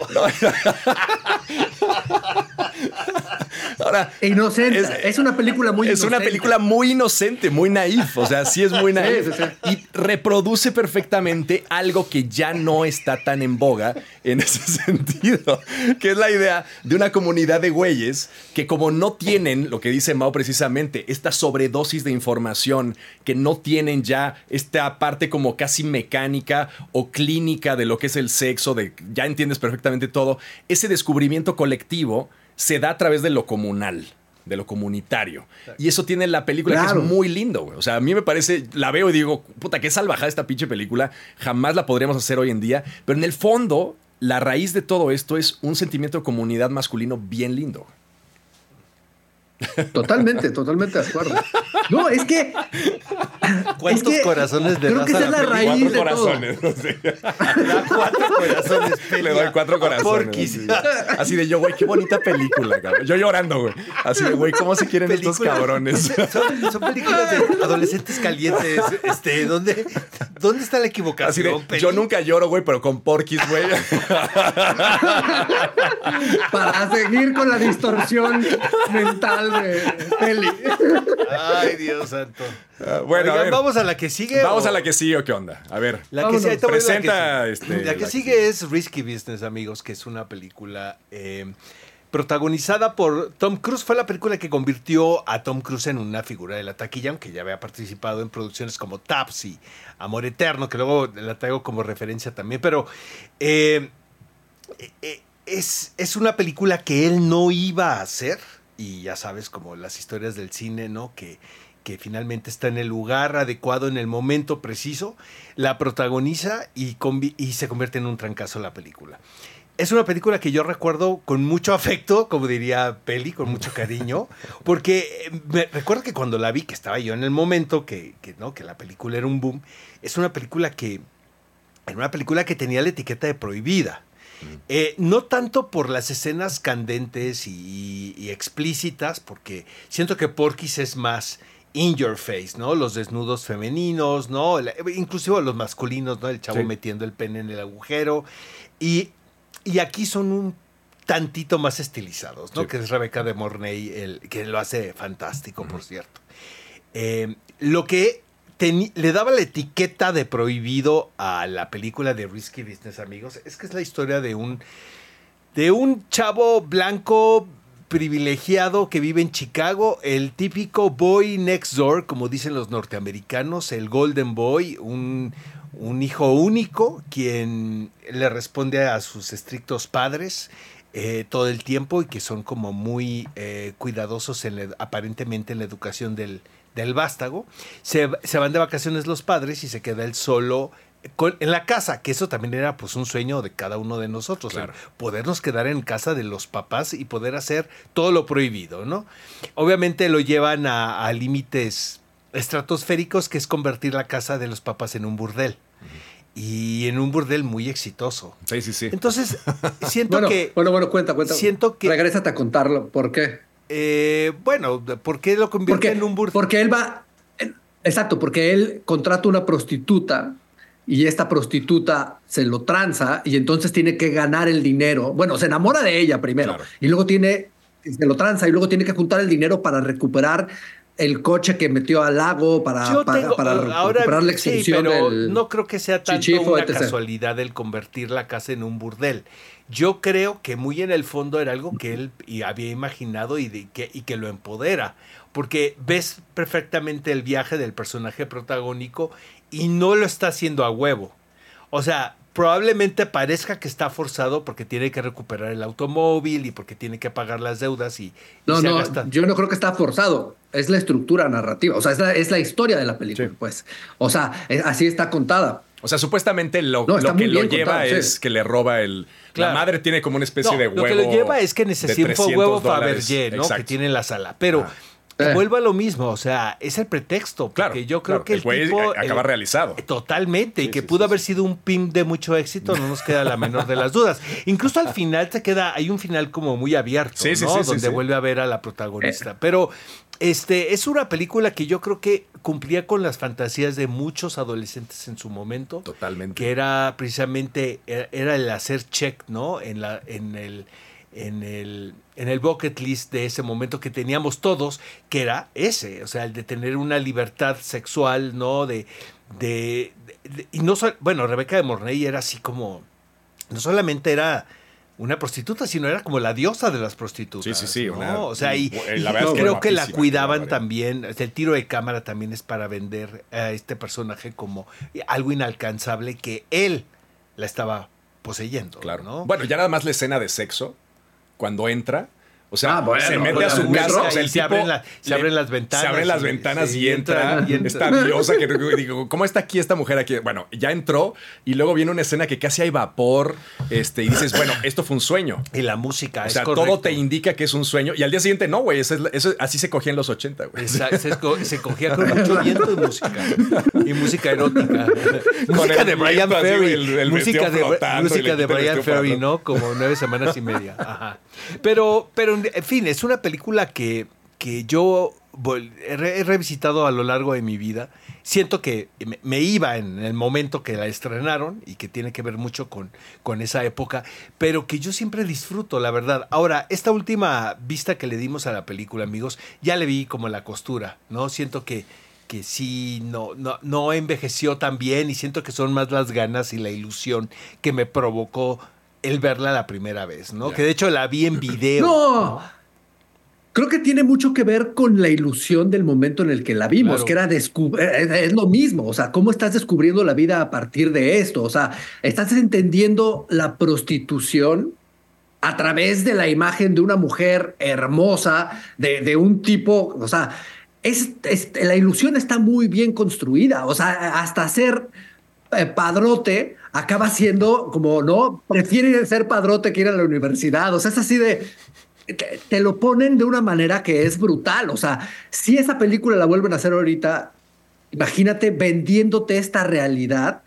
Ahora, inocente. Es, es, una película muy Es inocente. una película muy inocente, muy naif. O sea, sí es muy naif. Sí, sí, sí. Y reproduce perfectamente algo que ya no está tan en boga en ese sentido. Que es la idea de una comunidad de güeyes que, como no tienen, lo que dice Mao precisamente, esta sobredosis de información, que no tienen ya esta parte como casi mecánica o clínica de lo que es el sexo, de ya entiendes perfectamente todo, ese descubrimiento colectivo se da a través de lo comunal, de lo comunitario. Y eso tiene la película claro. que es muy lindo, güey. O sea, a mí me parece, la veo y digo, puta, qué salvajada esta pinche película. Jamás la podríamos hacer hoy en día. Pero en el fondo, la raíz de todo esto es un sentimiento de comunidad masculino bien lindo. Totalmente, totalmente de acuerdo. No, es que. ¿Cuántos es que corazones de Creo que esa es la raíz cuatro de corazones. todo. Sí. Da cuatro corazones. Le doy cuatro corazones. Así, así de yo, güey, qué bonita película, cabrón. Yo llorando, güey. Así de, güey, ¿cómo se quieren estos cabrones? Son, son, películas de adolescentes calientes. Este, ¿dónde, ¿Dónde está la equivocación? Así de, yo nunca lloro, güey, pero con Porquis, güey. Para seguir con la distorsión mental de peli. Ay, Dios santo. Uh, bueno, Oigan, a ver, vamos a la que sigue. vamos o- a la que sigue o qué onda. A ver, La que, sigue, presenta la que, este, sigue. La que la que sigue es Risky Business, amigos, que es una película eh, protagonizada por Tom Cruise. Fue la película que convirtió a Tom Cruise en una figura de la taquilla, aunque ya había participado en producciones como Taps y Amor Eterno, que luego la traigo como referencia también. Pero eh, eh, es, es una película que él no iba a hacer. Y ya sabes, como las historias del cine, ¿no? Que, que finalmente está en el lugar adecuado, en el momento preciso, la protagoniza y, y se convierte en un trancazo la película. Es una película que yo recuerdo con mucho afecto, como diría Peli, con mucho cariño, porque eh, me recuerdo que cuando la vi, que estaba yo en el momento que, que, ¿no? que la película era un boom, es una película que era una película que tenía la etiqueta de prohibida. Eh, no tanto por las escenas candentes y, y explícitas, porque siento que Porky's es más in your face, ¿no? Los desnudos femeninos, ¿no? La- inclusive los masculinos, ¿no? El chavo Sí. metiendo el pene en el agujero. Y, y aquí son un tantito más estilizados, ¿no? Sí. Que es Rebeca de Mornay, el, que lo hace fantástico, por cierto. Eh, lo que le daba la etiqueta de prohibido a la película de Risky Business, amigos, es que es la historia de un, de un chavo blanco privilegiado que vive en Chicago, el típico boy next door, como dicen los norteamericanos, el golden boy, un, un hijo único quien le responde a sus estrictos padres eh, todo el tiempo y que son como muy eh, cuidadosos en aparentemente en la educación del, del vástago. Se, se van de vacaciones los padres y se queda él solo con- en la casa, que eso también era pues un sueño de cada uno de nosotros, Claro. podernos quedar en casa de los papás y poder hacer todo lo prohibido, ¿no? Obviamente lo llevan a, a límites estratosféricos, que es convertir la casa de los papás en un burdel. y en un burdel muy exitoso. Sí, sí, sí. Entonces, siento bueno, que... Bueno, bueno, cuenta, cuenta. Siento que... Regrésate a contarlo. ¿Por qué? Eh, bueno, ¿por qué lo convierte porque, en un burdel? Porque él va... Exacto, porque él contrata una prostituta y esta prostituta se lo tranza y entonces tiene que ganar el dinero. Bueno, se enamora de ella primero claro. y luego tiene, se lo tranza y luego tiene que juntar el dinero para recuperar el coche que metió al lago para, para, para ahora, recuperar la extinción sí, pero del no creo que sea tanto chichifo, una etc. casualidad el convertir la casa en un burdel. Yo creo que muy en el fondo era algo que él había imaginado y, de, que, y que lo empodera, porque ves perfectamente el viaje del personaje protagónico y no lo está haciendo a huevo. O sea, probablemente parezca que está forzado porque tiene que recuperar el automóvil y porque tiene que pagar las deudas y, y No, se no, gasta- yo no creo que está forzado. Es la estructura narrativa. O sea, es la, es la historia de la película, Sí. pues. O sea, es- así está contada. O sea, supuestamente lo, No, está lo que lo lleva contado, sí. es que le roba el. Claro. La madre tiene como una especie No, de huevo. Lo que lo lleva es que necesita un 300 huevo. Fabergé, ¿no? Exacto. Que tiene en la sala. Pero Eh. vuelvo a lo mismo, o sea, es el pretexto. Porque Claro. yo creo claro, que el, el tipo. acaba el- realizado. Totalmente, y que sí, pudo sí, haber sí. sido un pimp de mucho éxito, no nos queda la menor de las dudas. Incluso al final te queda, hay un final como muy abierto, Sí, sí, ¿no? sí, sí, Donde sí. vuelve a ver a la protagonista. Pero este es una película que yo creo que cumplía con las fantasías de muchos adolescentes en su momento Totalmente. que era precisamente era era el hacer check, ¿no? En la en el en el en el bucket list de ese momento que teníamos todos, que era ese, o sea, el de tener una libertad sexual, ¿no? De de, de- y no bueno, Rebeca de Mornay era así como no solamente era una prostituta, sino era como la diosa de las prostitutas. Sí, sí, sí, ¿no? una- o sea, y, la que creo que la cuidaban también. el tiro de cámara también es para vender a este personaje como algo inalcanzable que él la estaba poseyendo. Claro. ¿no? Bueno, ya nada más la escena de sexo, cuando entra. O sea, Ah, bueno, se mete bueno, a su muy casa. rock. O sea, Y el se tipo abren la- se le- abren las ventanas Se abren las ventanas sí, y, entra, entra- y entra. esta diosa que digo, ¿cómo está aquí esta mujer aquí? Bueno, ya entró y luego viene una escena que casi hay vapor. Este, y dices, bueno, esto fue un sueño. Y la música. O es sea, correcto. todo te indica que es un sueño. Y al día siguiente, no, güey. Eso así se cogía en los 80, güey. Se, se cogía con mucho viento y música. Y música erótica. música el de Brian Ferry. el- el música de, música de Brian Ferry. ¿no? Como nueve semanas y media. Ajá. Pero, pero, en fin, es una película que, que yo he, re- he revisitado a lo largo de mi vida. Siento que me iba en el momento que la estrenaron y que tiene que ver mucho con, con esa época, pero que yo siempre disfruto, la verdad. Ahora, esta última vista que le dimos a la película, amigos, ya le vi como la costura, ¿no? Siento que, que sí, no, no, no envejeció tan bien y siento que son más las ganas y la ilusión que me provocó el verla la primera vez, ¿no? Que de hecho la vi en video. No. Creo que tiene mucho que ver con la ilusión del momento en el que la vimos, Claro. que era descu- eh, es, es lo mismo, o sea, cómo estás descubriendo la vida a partir de esto, o sea, estás entendiendo la prostitución a través de la imagen de una mujer hermosa, de, de un tipo, o sea, es, es- la ilusión está muy bien construida, o sea, hasta ser eh, padrote acaba siendo como, ¿no? Prefiere ser padrote que ir a la universidad, o sea, es así de, te, te lo ponen de una manera que es brutal. O sea, si esa película la vuelven a hacer ahorita, imagínate vendiéndote esta realidad.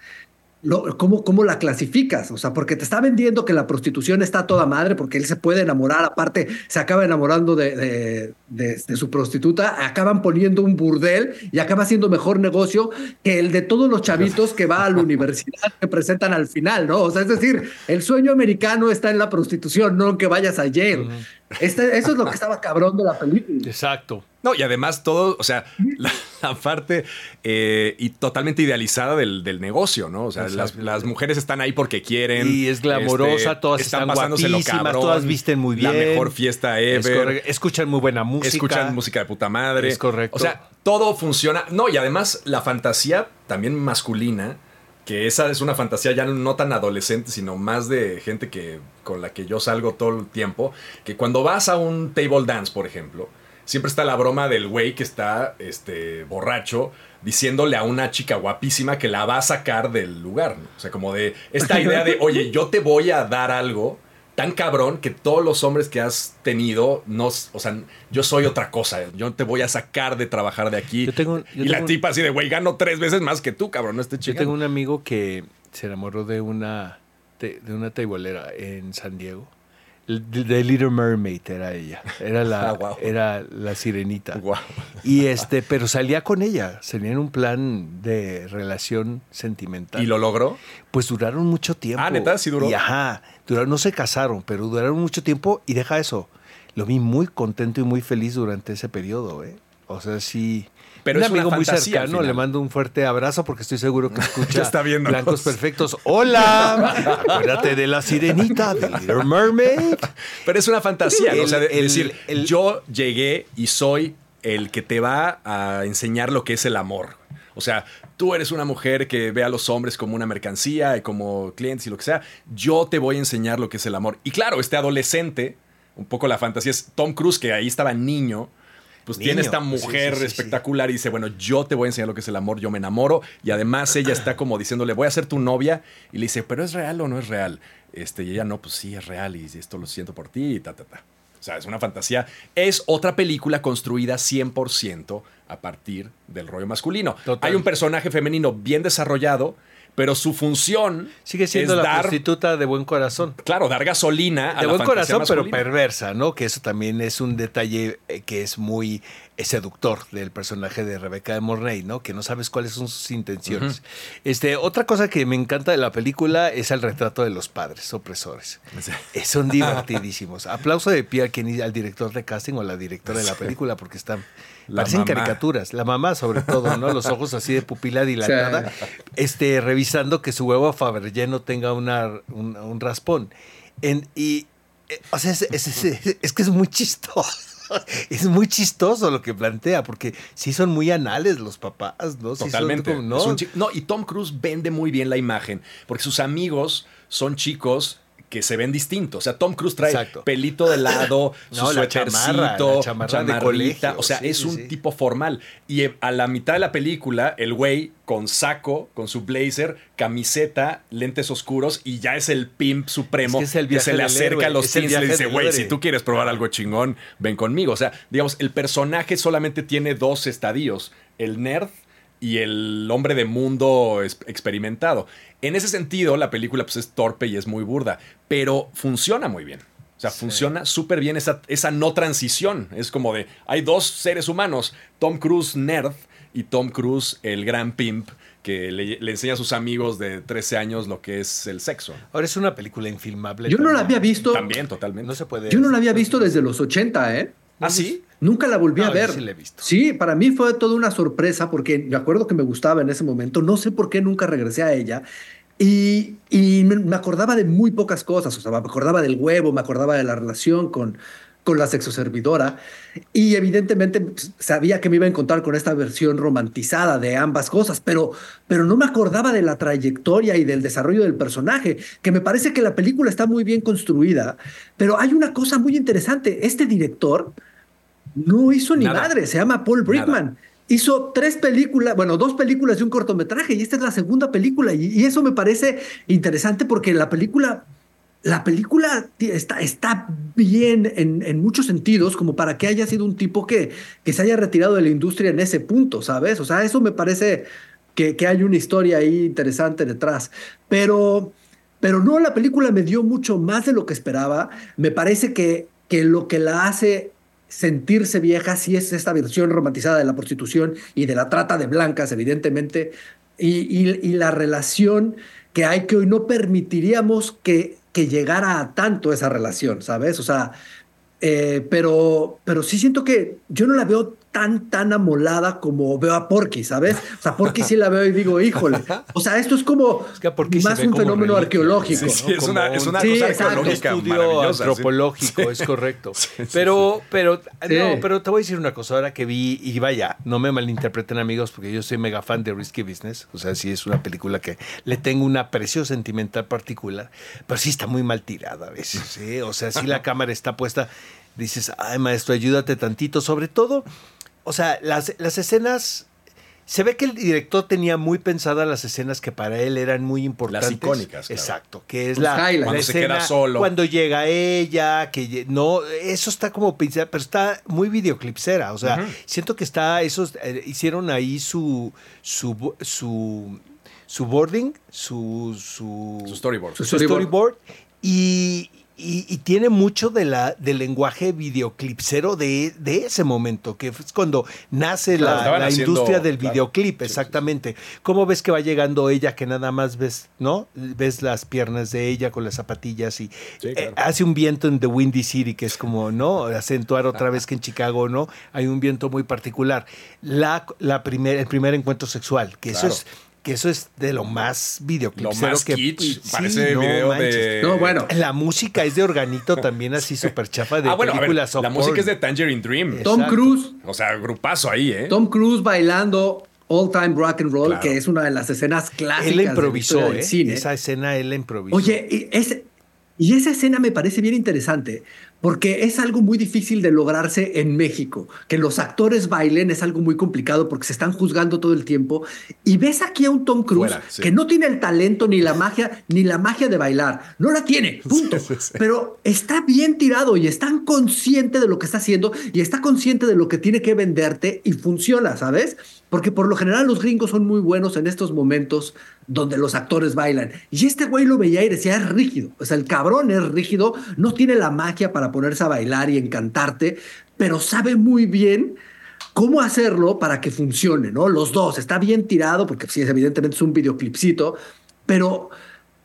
Lo- ¿cómo, ¿Cómo la clasificas? O sea, porque te está vendiendo que la prostitución está a toda madre, porque él se puede enamorar, aparte se acaba enamorando de, de- de- de su prostituta, acaban poniendo un burdel y acaba siendo mejor negocio que el de todos los chavitos que va a la universidad que presentan al final, ¿no? O sea, es decir, el sueño americano está en la prostitución, no que vayas a Yale. Este- eso es lo que estaba cabrón de la película. Exacto. No, y además todo, o sea, la, la parte eh, y totalmente idealizada del, del negocio, ¿no? O sea, las, las mujeres están ahí porque quieren. Y es glamorosa, todas están pasándoselo guapísimas, todas visten muy La bien. mejor fiesta Es ever. Escuchan muy buena música. Escuchan música de puta madre. Es correcto. O sea, todo funciona. No, y además la fantasía también masculina, que esa es una fantasía ya no tan adolescente, sino más de gente que con la que yo salgo todo el tiempo, que cuando vas a un table dance, por ejemplo, siempre está la broma del güey que está este borracho diciéndole a una chica guapísima que la va a sacar del lugar, ¿no? O sea, como de esta idea de, "Oye, yo te voy a dar algo tan cabrón que todos los hombres que has tenido, no, o sea, yo soy otra cosa. Yo te voy a sacar de trabajar de aquí. Yo tengo- yo y la tipa así de, güey, gano tres veces más que tú, cabrón, no esté Yo tengo un amigo que se enamoró de una, de, de una teibolera en San Diego. The Little Mermaid era ella. Era la, Ah, era la sirenita. Guau. Y este, pero salía con ella. Salía en un plan de relación sentimental. ¿Y lo logró? Pues duraron mucho tiempo. Ah, ¿neta? ¿Sí duró? Y ajá, duraron, no se casaron, pero duraron mucho tiempo y deja eso. Lo vi muy contento y muy feliz durante ese periodo, ¿eh? O sea, sí. Pero un es una amigo muy cercano, le mando un fuerte abrazo porque estoy seguro que escucha Ya está viéndonos. Blancos Perfectos. ¡Hola! Acuérdate de la sirenita, de Little Mermaid. Pero es una fantasía, ¿no? o sea, de- El- el- decir, el- yo llegué y soy el que te va a enseñar lo que es el amor. O sea, tú eres una mujer que ve a los hombres como una mercancía y como clientes y lo que sea. Yo te voy a enseñar lo que es el amor. Y claro, este adolescente, un poco la fantasía es Tom Cruise, que ahí estaba niño. Pues tiene esta mujer sí, sí, sí. espectacular y dice, bueno, yo te voy a enseñar lo que es el amor, yo me enamoro. Y además ella está como diciéndole, voy a ser tu novia. Y le dice, pero ¿es real o no es real? Este, y ella, no, pues sí, es real y esto lo siento por ti y ta, ta, ta. O sea, es una fantasía. Es otra película construida 100% a partir del rollo masculino. Total. Hay un personaje femenino bien desarrollado, pero su función Sigue siendo es la dar, prostituta de buen corazón. claro, dar gasolina a de la buen corazón, pero perversa, ¿no? Que eso también es un detalle eh, que es muy seductor del personaje de Rebeca de Mornay, ¿no? Que no sabes cuáles son sus intenciones. Este, otra cosa que me encanta de la película es el retrato de los padres opresores. Eh, Son divertidísimos. Aplauso de pie a quien, al director de casting o a la directora de la película porque están La parecen mamá. caricaturas. La mamá sobre todo, ¿no? Los ojos así de pupila dilatada. Este, revisando que su huevo Fabergé no tenga una, un, un raspón. En- y, eh, o sea, es, es- es- es que es muy chistoso. Es muy chistoso lo que plantea, porque sí son muy anales los papás, ¿no? Sí son Totalmente. como, ¿no? Es un chi- no, y Tom Cruise vende muy bien la imagen, porque sus amigos son que se ven distintos. O sea, Tom Cruise trae Exacto. pelito de lado, su No, suétercito, chamarra, la chamarra de chamarrita. colegio, O sea, sí, es un sí. tipo formal. Y eh, a la mitad de la película, el güey con saco, con su blazer, camiseta, lentes oscuros, y ya es el pimp supremo Es que es el que se le acerca héroe, a los teens y le dice, güey, héroe". si tú quieres probar algo chingón, ven conmigo. O sea, digamos, el personaje solamente tiene dos estadios, el nerd y el hombre de mundo experimentado. En ese sentido, la película pues, es torpe y es muy burda, pero funciona muy bien. O sea, funciona súper bien esa, esa no transición. Es como de, hay dos seres humanos, Tom Cruise nerd y Tom Cruise el gran pimp que le, le enseña a sus amigos de 13 años lo que es el sexo. Ahora es una película infilmable. Yo no la había visto. También, totalmente. No se puede. Yo no la había visto desde los 80, ¿eh? ¿Ah, sí? Nunca la volví No, a ver. sí la he visto. Sí, para mí fue toda una sorpresa porque me acuerdo que me gustaba en ese momento. No sé por qué nunca regresé a ella. Y, y me, acordaba de muy pocas cosas. O sea, me acordaba del huevo, me acordaba de la relación con, con la sexoservidora. Y evidentemente pues, sabía que me iba a encontrar con esta versión romantizada de ambas cosas, pero, pero no me acordaba de la trayectoria y del desarrollo del personaje, que me parece que la película está muy bien construida. Pero hay una cosa muy interesante. Este director no hizo ni Nada. madre, se llama Paul Brickman. Hizo tres películas, bueno, dos películas y un cortometraje, y esta es la segunda película, y, eso me parece interesante porque la película, la película está, está bien en, en muchos sentidos, como para que haya sido un tipo que, que se haya retirado de la industria en ese punto, ¿sabes? O sea, eso me parece que, que hay una historia ahí interesante detrás. Pero, pero no, la película me dio mucho más de lo que esperaba. Me parece que, que lo que la hace sentirse vieja sí es esta versión romantizada de la prostitución y de la trata de blancas, evidentemente, y, y- y la relación que hay que hoy no permitiríamos que, que llegara a tanto esa relación, ¿sabes? O sea, eh, pero, pero sí siento que yo no la veo tan, tan amolada como veo a Porky, ¿sabes? O sea, Porky sí la veo y digo, híjole. O sea, esto es como Es que Porky se más un como fenómeno arqueológico. Sí, sí, es una, es un- una Sí, cosa exacto. un arqueológica estudio antropológico, es correcto. Sí, sí, pero, pero, Sí. no, pero te voy a decir una cosa ahora que vi, y vaya, no me malinterpreten amigos, porque yo soy mega fan de Risky Business, o sea, sí es una película que le tengo un aprecio sentimental particular, pero sí está muy mal tirada a veces, ¿sí? o sea, sí la cámara está puesta, dices, ay maestro, ayúdate tantito, sobre todo, o sea, las, las escenas... Se ve que el director tenía muy pensadas las escenas que para él eran muy importantes. icónicas, claro. Exacto, que es Los la, la Cuando se queda escena solo. Cuando llega ella, que no, eso está como pensado, pero está muy videoclipsera. O sea, siento que está, esos eh, hicieron ahí su, su, su, su boarding, su, su, Su storyboard. Su su storyboard. storyboard y, y- y tiene mucho de la, del lenguaje videoclipsero de, de ese momento, que es cuando nace Claro, la, estaban la haciendo- industria del claro. videoclip, Sí, sí, exactamente. ¿Cómo ves que va llegando ella, que nada más ves, ¿no? Ves las piernas de ella con las zapatillas y Sí, eh, hace un viento en The Windy City, que es como, ¿no? Acentuar otra vez que en Chicago, ¿no? Hay un viento muy particular. La, la primer, el primer encuentro sexual, que eso es que eso es de lo más Lo más que kitsch. sí, Parece no video manches. de. No, bueno. La música es de organito también así súper chafa de ah, bueno, a ver, películas la música porn. es de Tangerine Dream. Tom. Cruise, O sea, grupazo ahí, ¿eh? Tom Cruise bailando All Time Rock and Roll, Claro. que es una de las escenas clásicas. Él la de la improvisó, del ¿eh? cine. Esa escena él la improvisó. Oye, y, ese- y esa escena me parece bien interesante, porque es algo muy difícil de lograrse en México. Que los actores bailen es algo muy complicado porque se están juzgando todo el tiempo. Y ves aquí a un Tom Cruise Fuera, sí. que no tiene el talento ni la magia, ni la magia de bailar. No la tiene, punto. Sí, sí. Pero está bien tirado y está consciente de lo que está haciendo y está consciente de lo que tiene que venderte y funciona, ¿sabes? Porque por lo general los gringos son muy buenos en estos momentos donde los actores bailan. Y este güey lo veía y decía, es rígido. O sea, el cabrón es rígido, no tiene la magia para ponerse a bailar y encantarte, pero sabe muy bien cómo hacerlo para que funcione, ¿no? Los dos, está bien tirado, porque sí, es, evidentemente es un videoclipcito, pero,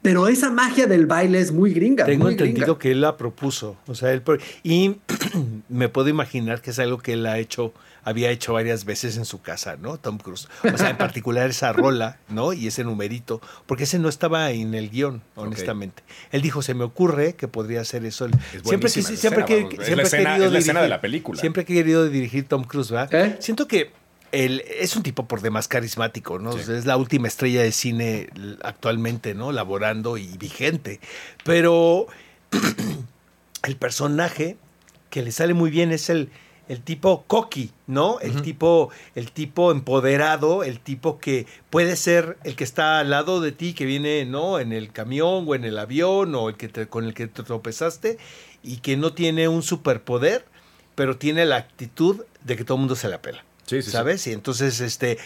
pero esa magia del baile es muy gringa. Tengo muy entendido gringa. que él la propuso. O sea, él y me puedo imaginar que es algo que él ha hecho, había hecho varias veces en su casa, ¿no? Tom Cruise. O sea, en particular esa rola, ¿no? Y ese numerito, porque ese no estaba en el guion, honestamente. Él dijo, se me ocurre que podría hacer eso. Es siempre quise- siempre escena, que- es siempre la he escena- querido es la escena de dirigir- la película. Siempre he querido dirigir Tom Cruise, ¿verdad? ¿Eh? Siento que él es un tipo por demás carismático, ¿no? Sí. Es la última estrella de cine actualmente, ¿no? Laborando y vigente. Pero el personaje que le sale muy bien es el, el tipo cocky, ¿no? El tipo, el tipo empoderado, el tipo que puede ser el que está al lado de ti, que viene, ¿no? En el camión o en el avión o el que te- con el que te tropezaste y que no tiene un superpoder, pero tiene la actitud de que todo el mundo se la pela. Sí, sí, sí. ¿Sabes? Y entonces, este,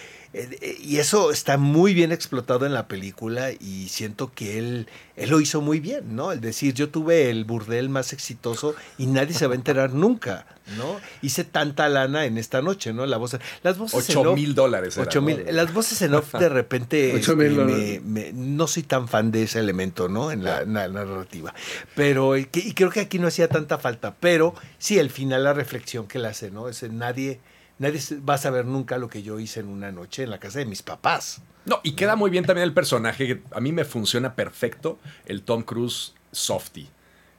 y eso está muy bien explotado en la película y siento que él, él lo hizo muy bien, ¿no? El decir, yo tuve el burdel más exitoso y nadie se va a enterar nunca, ¿no? Hice tanta lana en esta noche, ¿no? La voz, las voces en Ocho off- mil dólares. era, Ocho ¿no? mil. Las voces en off de repente Ocho mil este, dólares. me- me- no soy tan fan de ese elemento, ¿no? En la, en la narrativa. Pero, que- y creo que aquí no hacía tanta falta. Pero sí, al final la reflexión que le hace, ¿no? Es nadie, nadie va a saber nunca lo que yo hice en una noche en la casa de mis papás. No, y queda muy bien también el personaje. que A mí me funciona perfecto el Tom Cruise softy.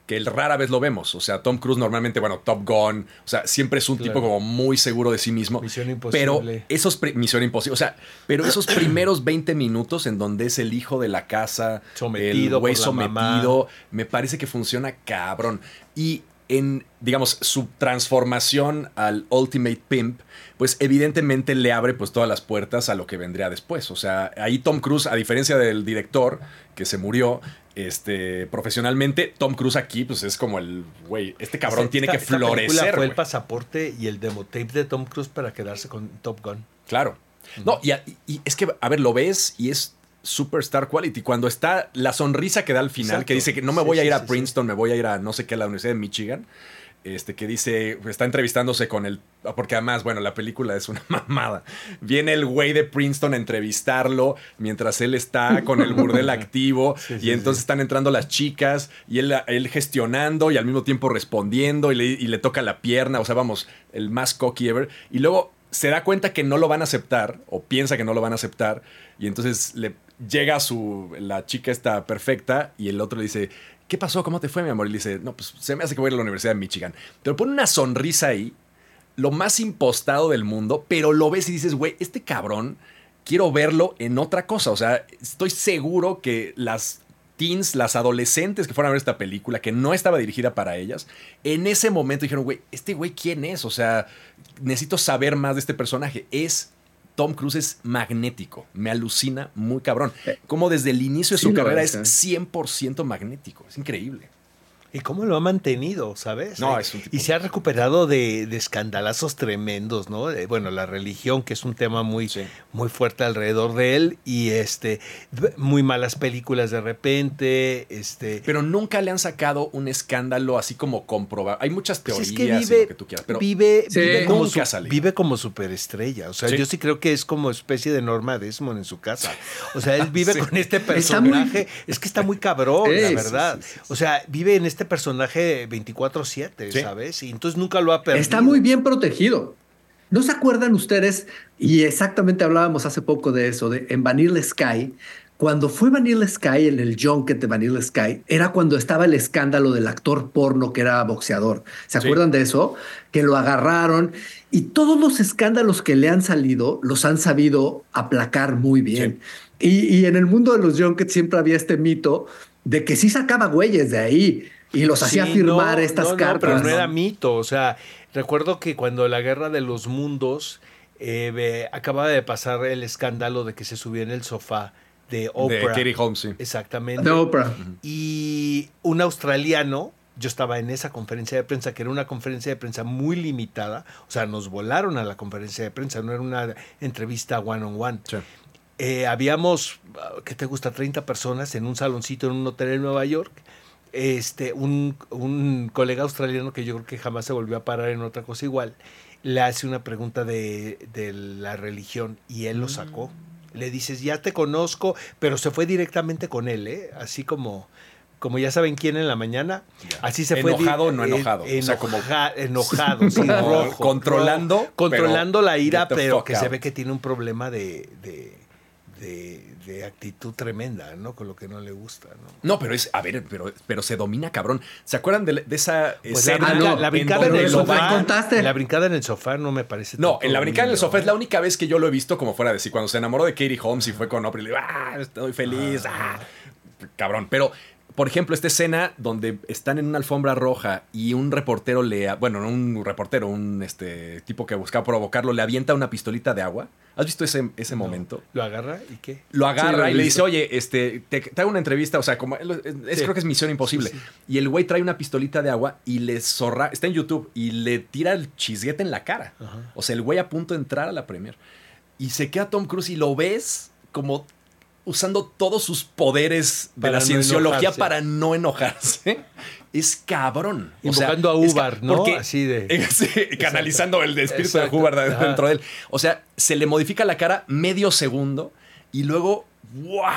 Que el rara vez lo vemos. O sea, Tom Cruise normalmente, bueno, Top Gun. O sea, siempre es un Claro. tipo como muy seguro de sí mismo. Misión Pero Imposible. esos. pri- Misión imposible. O sea, pero esos primeros 20 minutos en donde es el hijo de la casa. Sometido El güey sometido. Me parece que funciona cabrón. Y en, digamos, su transformación al Ultimate Pimp, pues evidentemente le abre pues todas las puertas a lo que vendría después. O sea, ahí Tom Cruise, a diferencia del director que se murió este, profesionalmente, Tom Cruise aquí pues es como el, güey, este cabrón Esta- tiene que esta florecer. Fue el pasaporte y el demotape de Tom Cruise para quedarse con Top Gun. Claro. No, y es que, a ver, lo ves y es superstar quality. Cuando está la sonrisa que da al final, Exacto. que dice que no me Sí, voy a ir sí, a. Princeton, me voy a ir a no sé qué, a la Universidad de Michigan. Este, que dice, está entrevistándose con el, porque además, bueno, la película es una mamada. Viene el güey de Princeton a entrevistarlo mientras él está con el burdel activo Sí, y entonces sí. están entrando las chicas y él, él gestionando y al mismo tiempo respondiendo y le, y le toca la pierna, o sea, vamos, el más cocky ever. Y luego se da cuenta que no lo van a aceptar o piensa que no lo van a aceptar y entonces le llega su la chica está perfecta y el otro le dice ¿qué pasó? ¿cómo te fue mi amor? y le dice no pues se me hace que voy a ir a la Universidad de Michigan pero pone una sonrisa ahí lo más impostado del mundo pero lo ves y dices güey este cabrón quiero verlo en otra cosa o sea estoy seguro que las teens, las adolescentes que fueron a ver esta película, que no estaba dirigida para ellas, en ese momento dijeron, güey, ¿este güey quién es? O sea, necesito saber más de este personaje. Es Tom Cruise es magnético, me alucina muy cabrón. Como desde el inicio de Sí su carrera es, es ¿eh? 100% magnético, es increíble. ¿Y cómo lo ha mantenido, sabes? No, Eh, es un tipo- Y se ha recuperado de, de escandalazos tremendos, ¿no? De, bueno, la religión, que es un tema muy, Sí. muy fuerte alrededor de él, y este muy malas películas de repente, este... Pero nunca le han sacado un escándalo así como comprobado. Hay muchas Pues teorías es que y vive, lo que tú quieras, pero vive, Sí. vive como, Nunca su- vive como superestrella. O sea, Sí. yo sí creo que es como especie de Norma Desmond en su casa. O sea, él vive Sí. con este muy- personaje. Es que está muy cabrón, la verdad. sí, sí, sí. O sea, vive en este personaje 24-7, Sí. ¿sabes? Y entonces nunca lo ha perdido. Está muy bien protegido. ¿No se acuerdan ustedes? Y exactamente hablábamos hace poco de eso, de en Vanilla Sky. Cuando fue Vanilla Sky en el junket de Vanilla Sky, era cuando estaba el escándalo del actor porno que era boxeador. ¿Se Sí. acuerdan de eso? Que lo agarraron y todos los escándalos que le han salido los han sabido aplacar muy bien. Y, y en el mundo de los junkets siempre había este mito de que sí sacaba güeyes de ahí y los hacía Sí, firmar no, estas no, no, cartas. pero no era mito. O sea, recuerdo que cuando la guerra de los mundos eh, acababa de pasar el escándalo de que se subía en el sofá de de Oprah. Katie Holmes, sí. Exactamente. de Oprah. y un australiano, yo estaba en esa conferencia de prensa, que era una conferencia de prensa muy limitada, o sea, nos volaron a la conferencia de prensa, no era una entrevista one on one. Sí. Eh, habíamos, ah, ¿qué te gusta? 30 personas en un saloncito en un hotel en Nueva York. Este, un, un colega australiano que yo creo que jamás se volvió a parar en otra cosa igual, le hace una pregunta de, de la religión y él lo sacó. Le dices, ya te conozco, pero se fue directamente con él, ¿eh? Así como, como ya saben quién en la mañana. Así se fue. Enojado o no eh, enojado, o sea, como- enoja- enojado, sí, Como rojo. controlando, rojo, controlando la ira, pero que se ve que tiene un problema de, de, de- de actitud tremenda, ¿no? Con lo que no le gusta, ¿no? No, pero es, a ver, pero, pero se domina cabrón. ¿Se acuerdan de, de esa Pues la, escena? brinca- no, la brincada en en el sofá. contaste. La brincada en el sofá no me parece. No, en la brincada en el sofá es la única vez que yo lo he visto como fuera de sí. Cuando se enamoró de Katie Holmes y fue con Oprah y le digo, ah, estoy feliz, ah. Cabrón. Pero, por ejemplo, esta escena donde están en una alfombra roja y un reportero le. Bueno, no un reportero, un este tipo que buscaba provocarlo, le avienta una pistolita de agua. ¿Has visto ese, ese momento? ¿Lo agarra y qué? Lo Sí, agarra lo y le dice, oye, este, te, te hago una entrevista, o sea, como es, Sí. creo que es misión imposible. Y el güey trae una pistolita de agua y le zorra, está en YouTube, y le tira el chisguete en la cara. Ajá. O sea, el güey a punto de entrar a la premier. Y se queda Tom Cruise y lo ves como usando todos sus poderes de Para la no cienciología enojarse. para no enojarse. Es cabrón. O sea, Invocando a Ubar, ¿no? porque- Así de- canalizando el espíritu Exacto. de Ajá. dentro de él. O sea, se le modifica la cara medio segundo y luego, ¡guau!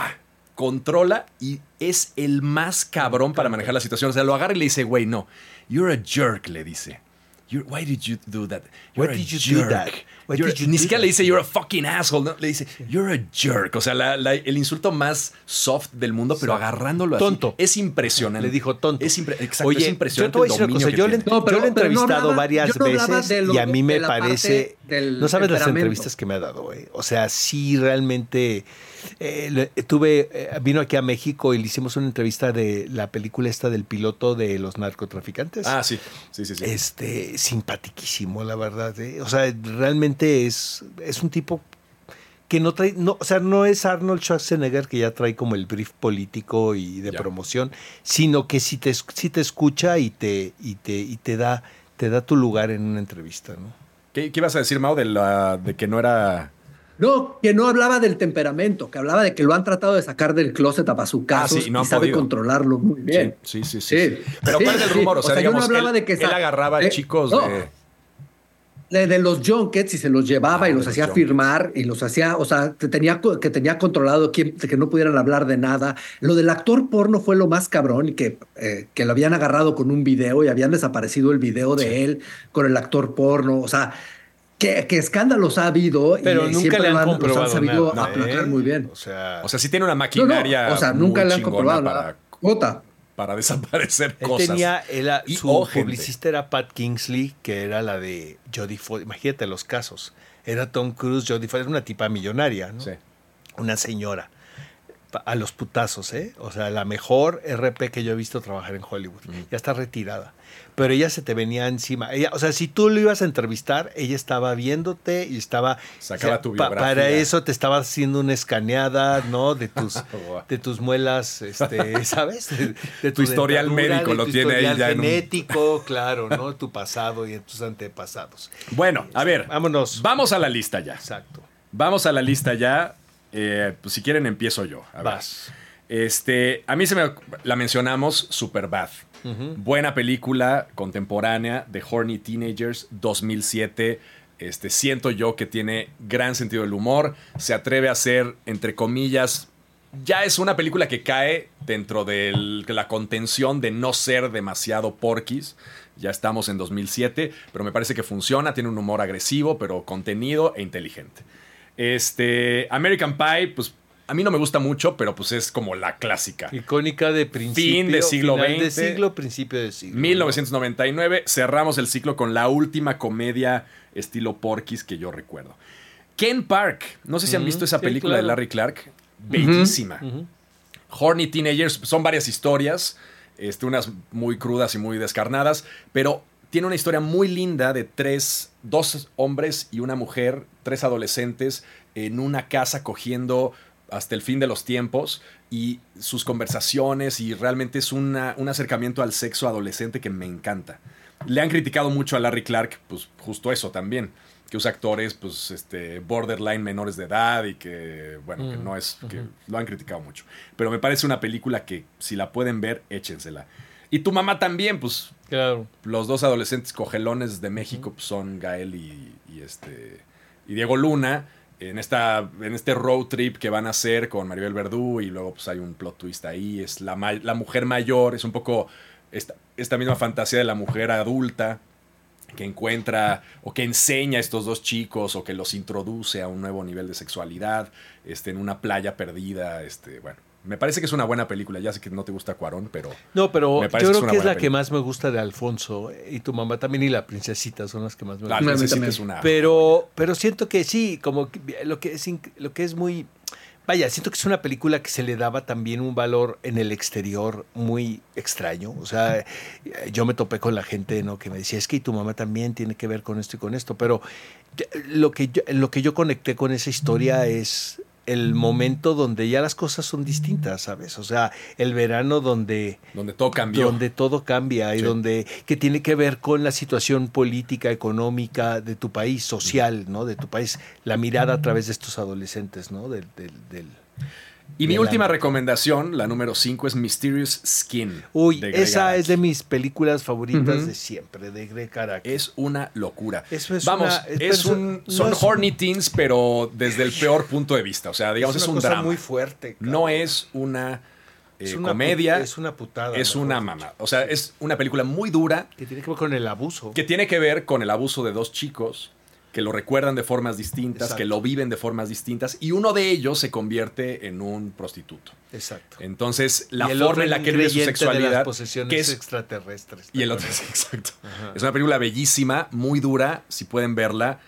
Controla y es el más cabrón para manejar la situación. O sea, lo agarra y le dice, güey, no. You're a jerk, le dice. You're- why did you do that? Why You're a did you do jerk. that? Why You're- did you Ni do siquiera le dice, you're a fucking asshole. ¿no? Le dice, you're a jerk. O sea, la- la- el insulto más soft del mundo, pero Soft. agarrándolo así. Tonto. Es impresionante. Le dijo tonto. Es impre- exacto, Oye, es impresionante. yo te voy a decir una cosa. Yo le. No, pero- yo le he pero no entrevistado hablaba- varias no veces lo- y a mí me parece. del No sabes las entrevistas que me ha dado, güey. O sea, sí, realmente. Eh, tuve. eh, vino aquí a México y le hicimos una entrevista de la película esta del piloto de los narcotraficantes. Ah, sí. Sí, sí, sí. Este, simpaticísimo, la verdad. ¿eh? O sea, realmente es, es un tipo que no trae, no, o sea, no es Arnold Schwarzenegger que ya trae como el brief político y de Ya. promoción, sino que sí te, sí te escucha y te, y te, y te da, te da tu lugar en una entrevista, ¿no? ¿Qué, qué ibas a decir, Mao, de, la, de que no era... No, que no hablaba del temperamento, que hablaba de que lo han tratado de sacar del closet a bazucazos Ah, sí, no y sabe podido. controlarlo muy bien. Sí, sí, sí. Sí. sí. Pero ¿cuál es el rumor? O sea, yo no hablaba él, de que él agarraba eh, chicos no. de... de, los junkets y se los llevaba Ah, y los hacía junkets. firmar y los hacía, o sea, que tenía, que tenía controlado quién- que no pudieran hablar de nada. Lo del actor porno fue lo más cabrón y que, eh, que lo habían agarrado con un video y habían desaparecido el video de él con el actor porno. O sea, que, que escándalos ha habido Pero y nunca siempre le han lo los comprobado sabido nada, aplacar ¿eh? muy bien. O sea, O sea, sí tiene una No, no, maquinaria o sea, nunca le han comprobado para. Jota. para desaparecer Él cosas. tenía, era, Y su o gente. publicista era Pat Kingsley, que era la de Jodie Foster. Imagínate los casos. Era Tom Cruise, Jodie Foster, era una tipa millonaria, ¿no? Sí. Una señora. a los putazos, ¿eh? O sea, la mejor RP que yo he visto trabajar en Hollywood. Ya está retirada. Pero ella se te venía encima. Ella, o sea, si tú lo ibas a entrevistar, ella estaba viéndote y estaba... Sacaba o sea, tu pa- biografía. Para eso te estaba haciendo una escaneada, ¿no? De tus, de tus muelas, este, ¿sabes? De, de Tu historial médico de lo tu tiene ahí ya en un- genético, claro, ¿no? Tu pasado y tus antepasados. Bueno, a ver. Vámonos. Vamos a la lista ya. Exacto. Vamos a la lista ya. Eh, pues si quieren empiezo yo. A ver. Vas. Este, a mí se me la mencionamos Superbad. Buena película contemporánea de Horny Teenagers 2007. Este, siento yo que tiene gran sentido del humor. Se atreve a hacer, entre comillas, ya es una película que cae dentro de la contención de no ser demasiado porquis. Ya estamos en 2007, pero me parece que funciona. Tiene un humor agresivo, pero contenido e inteligente. Este, American Pie, pues a mí no me gusta mucho, pero pues es como la clásica. Icónica de principio. Fin de siglo final de XX. siglo, principio de siglo. 1999, cerramos el ciclo con la última comedia estilo Porky's que yo recuerdo. Ken Park, no sé si han visto esa sí, película de. Larry Clark, bellísima. Horny Teenagers, son varias historias, este, unas muy crudas y muy descarnadas, pero tiene una historia muy linda de tres, dos hombres y una mujer, tres adolescentes en una casa cogiendo hasta el fin de los tiempos y sus conversaciones y realmente es una- un acercamiento al sexo adolescente que me encanta. Le han criticado mucho a Larry Clark, pues justo eso también, que usa actores pues este borderline menores de edad y que bueno, que Mm, no es que lo han criticado mucho, pero me parece una película que si la pueden ver, échensela. Y tu mamá también, pues Claro. los dos adolescentes cogelones de México pues, son Gael y, y este y Diego Luna en esta en este road trip que van a hacer con Maribel Verdú y luego pues hay un plot twist ahí es la, la mujer mayor es un poco esta, esta misma fantasía de la mujer adulta que encuentra o que enseña a estos dos chicos o que los introduce a un nuevo nivel de sexualidad este, en una playa perdida este bueno me parece que es una buena película ya sé que no te gusta Cuarón pero No, pero Me yo parece que creo es que es la que película. más me gusta de Alfonso. Y tu mamá también y la princesita son las que más me gustan. Princesita es una Pero, pero siento que sí, como que lo que es lo que es muy vaya, siento que es una película que se le daba también un valor en el exterior muy extraño. O sea, eh, yo me topé con la gente ¿no? que me decía, es que tu mamá también tiene que ver con esto y con esto. Pero lo que yo, lo que yo conecté con esa historia es el momento donde ya las cosas son distintas, ¿sabes? O sea, el verano donde donde todo cambió donde todo cambia y donde que tiene que ver con la situación política, económica de tu país, social, ¿no? De tu país, la mirada a través de estos adolescentes, ¿no? Del, del, del- Y mi última recomendación, la número 5, es Mysterious Skin. Uy, esa Araki. es de mis películas favoritas de siempre, de Greg Araki. Es una locura. Eso es Vamos, una- es, es- un, no son es un- horny teens, pero desde el peor punto de vista. O sea, digamos, es, una un cosa drama. muy fuerte. cabrón. no es una, eh, Es una comedia, Es una putada. es una mamá. O sea, es una película muy dura Que tiene que ver con el abuso. que tiene que ver con el abuso de dos chicos que lo recuerdan de formas distintas, Exacto. que lo viven de formas distintas, y uno de ellos se convierte en un prostituto. Exacto. Entonces, la forma en la que vive su creyente de sexualidad, las posesiones que es extraterrestres. Y el otro es exacto. Es una película bellísima, muy dura. Si pueden verla,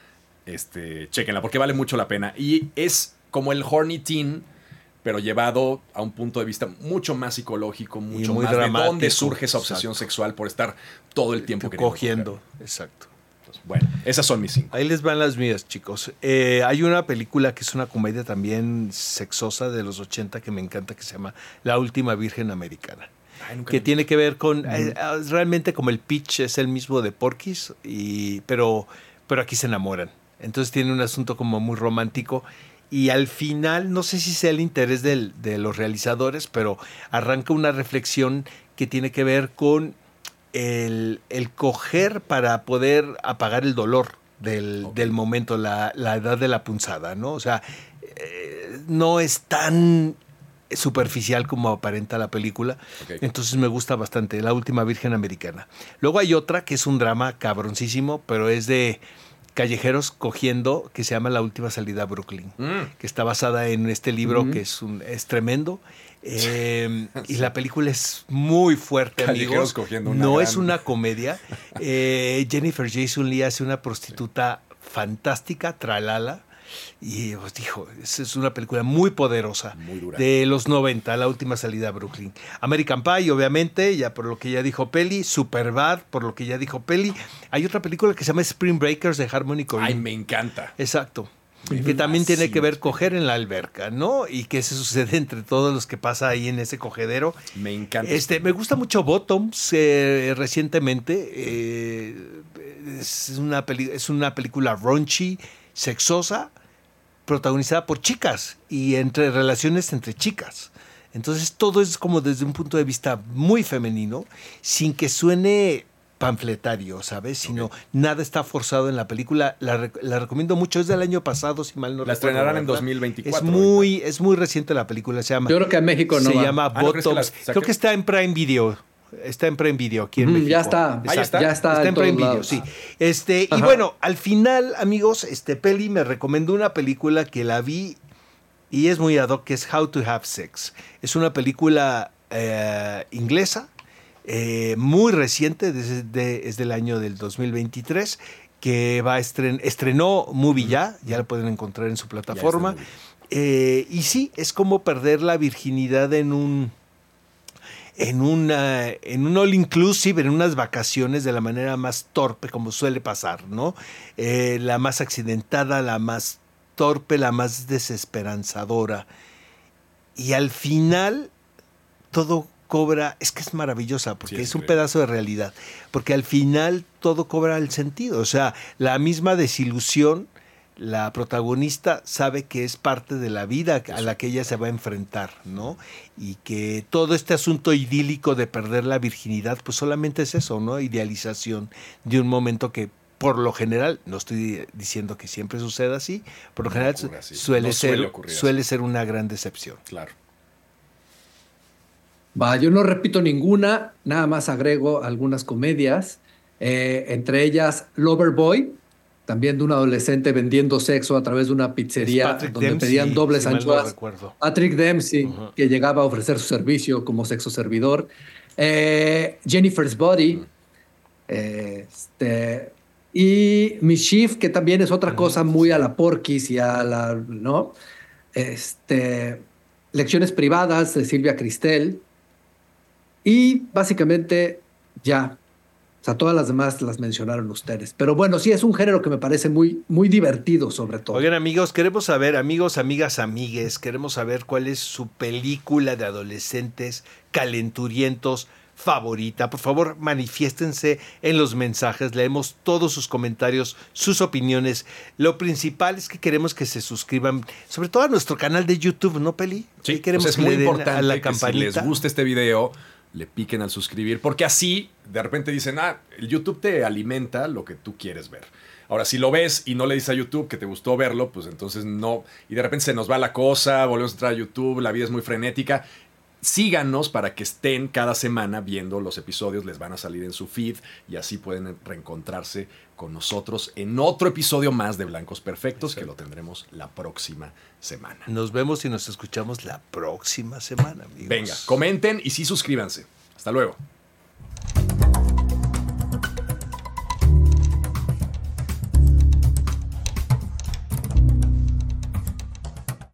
este, chequenla, porque vale mucho la pena. Y es como el horny teen, pero llevado a un punto de vista mucho más psicológico, mucho muy más de dramático, dónde surge esa obsesión exacto. sexual por estar todo el tiempo queriendo cogiendo. coger. Exacto. Bueno, esas son mis cinco. Ahí les van las mías, chicos. Eh, hay una película que es una comedia también sexosa de los 80 que me encanta, que se llama La Última Virgen Americana. Ay, Que tiene que ver con. eh, eh, realmente, como el pitch es el mismo de Porky's, y, pero, pero aquí se enamoran. Entonces tiene un asunto como muy romántico. Y al final, no sé si sea el interés del- de los realizadores, pero arranca una reflexión que tiene que ver con el, el coger para poder apagar el dolor del, del momento, la, la edad de la punzada, ¿no? O sea, eh, no es tan superficial como aparenta la película. Entonces me gusta bastante, La Última Virgen Americana. Luego hay otra que es un drama cabroncísimo, pero es de callejeros cogiendo, que se llama La Última Salida a Brooklyn Mm, que está basada en este libro Ujú. que es, un, es tremendo. Eh, y la película es muy fuerte, amigos. no gran- es una comedia. Eh, Jennifer Jason Lee hace una prostituta fantástica, tralala. Y os dijo, es una película muy poderosa. Muy dura. De los 90, la última salida a Brooklyn. American Pie, obviamente, ya por lo que ya dijo Peli. Superbad, por lo que ya dijo Peli. Hay otra película que se llama Spring Breakers de Harmony Korine. Ay, me encanta. Exacto. Que también tiene que ver coger en la alberca, ¿no? Y que se sucede entre todos los que pasa ahí en ese cogedero. Me encanta. Este, me gusta mucho Bottoms eh, recientemente. eh, es, una peli- es una película raunchy, sexosa, protagonizada por chicas y entre relaciones entre chicas. Entonces todo es como desde un punto de vista muy femenino, sin que suene panfletario, ¿sabes? Sino nada está forzado en la película. La, rec- la recomiendo mucho, es del año pasado, si mal no La recuerdo, estrenarán en ¿verdad? 2024 Es muy, es muy reciente la película, se llama Yo creo que a México no se va. llama Ah, ¿no crees que la Bottoms. Creo que está en Prime Video. Está en Prime Video aquí en Ujú, México. ya está. Ahí está. Ya está, Está en en Prime Video, lados. sí. Este, y bueno, al final, amigos, este Peli me recomendó una película que la vi y es muy ad hoc, que es How to Have Sex. Es una película eh, inglesa, eh, muy reciente, desde, de- es del año del 2023, que va a estren estrenó Movie ya, ya la pueden encontrar en su plataforma. Eh, y sí, es como perder la virginidad en un en una en un all inclusive, en unas vacaciones de la manera más torpe como suele pasar, ¿no? Eh, la más accidentada, la más torpe, la más desesperanzadora. Y al final todo cobra, es que es maravillosa, porque Sí, es es un pedazo de realidad, porque al final todo cobra el sentido, o sea, la misma desilusión, la protagonista sabe que es parte de la vida a la que ella se va a enfrentar, ¿no? Y que todo este asunto idílico de perder la virginidad, pues solamente es eso, ¿no? Idealización de un momento que por lo general, no estoy diciendo que siempre suceda así, por lo general suele, No ser, suele ser una gran decepción. Claro. Va, yo no repito ninguna, nada más agrego algunas comedias, eh, entre ellas Loverboy, también de un adolescente vendiendo sexo a través de una pizzería donde Dempsey, pedían dobles si no. Patrick Dempsey, que llegaba a ofrecer su servicio como sexo servidor. Eh, Jennifer's Body. eh, este, y Mischief, que también es otra cosa muy a la Porky's y a la, ¿no? Este, Lecciones privadas de Silvia Cristel. Y básicamente ya. O sea, todas las demás las mencionaron ustedes. Pero bueno, sí es un género que me parece muy, muy divertido, sobre todo. Oigan amigos, queremos saber, amigos, amigas, amigues, queremos saber cuál es su película de adolescentes calenturientos favorita. Por favor, manifiéstense en los mensajes, leemos todos sus comentarios, sus opiniones. Lo principal es que queremos que se suscriban, sobre todo a nuestro canal de YouTube, ¿no, Peli? Sí, queremos pues es que muy le den importante a la que campanita. si les gusta este video, le piquen al suscribir, porque así de repente dicen, ah, el YouTube te alimenta lo que tú quieres ver. Ahora, si lo ves y no le dices a YouTube que te gustó verlo, pues entonces no. Y de repente se nos va la cosa, volvemos a entrar a YouTube, la vida es muy frenética. Síganos para que estén cada semana viendo los episodios, les van a salir en su feed y así pueden reencontrarse con nosotros en otro episodio más de Blancos Perfectos que lo tendremos la próxima semana. Nos vemos y nos escuchamos la próxima semana, amigos. Venga, comenten y sí suscríbanse. Hasta luego.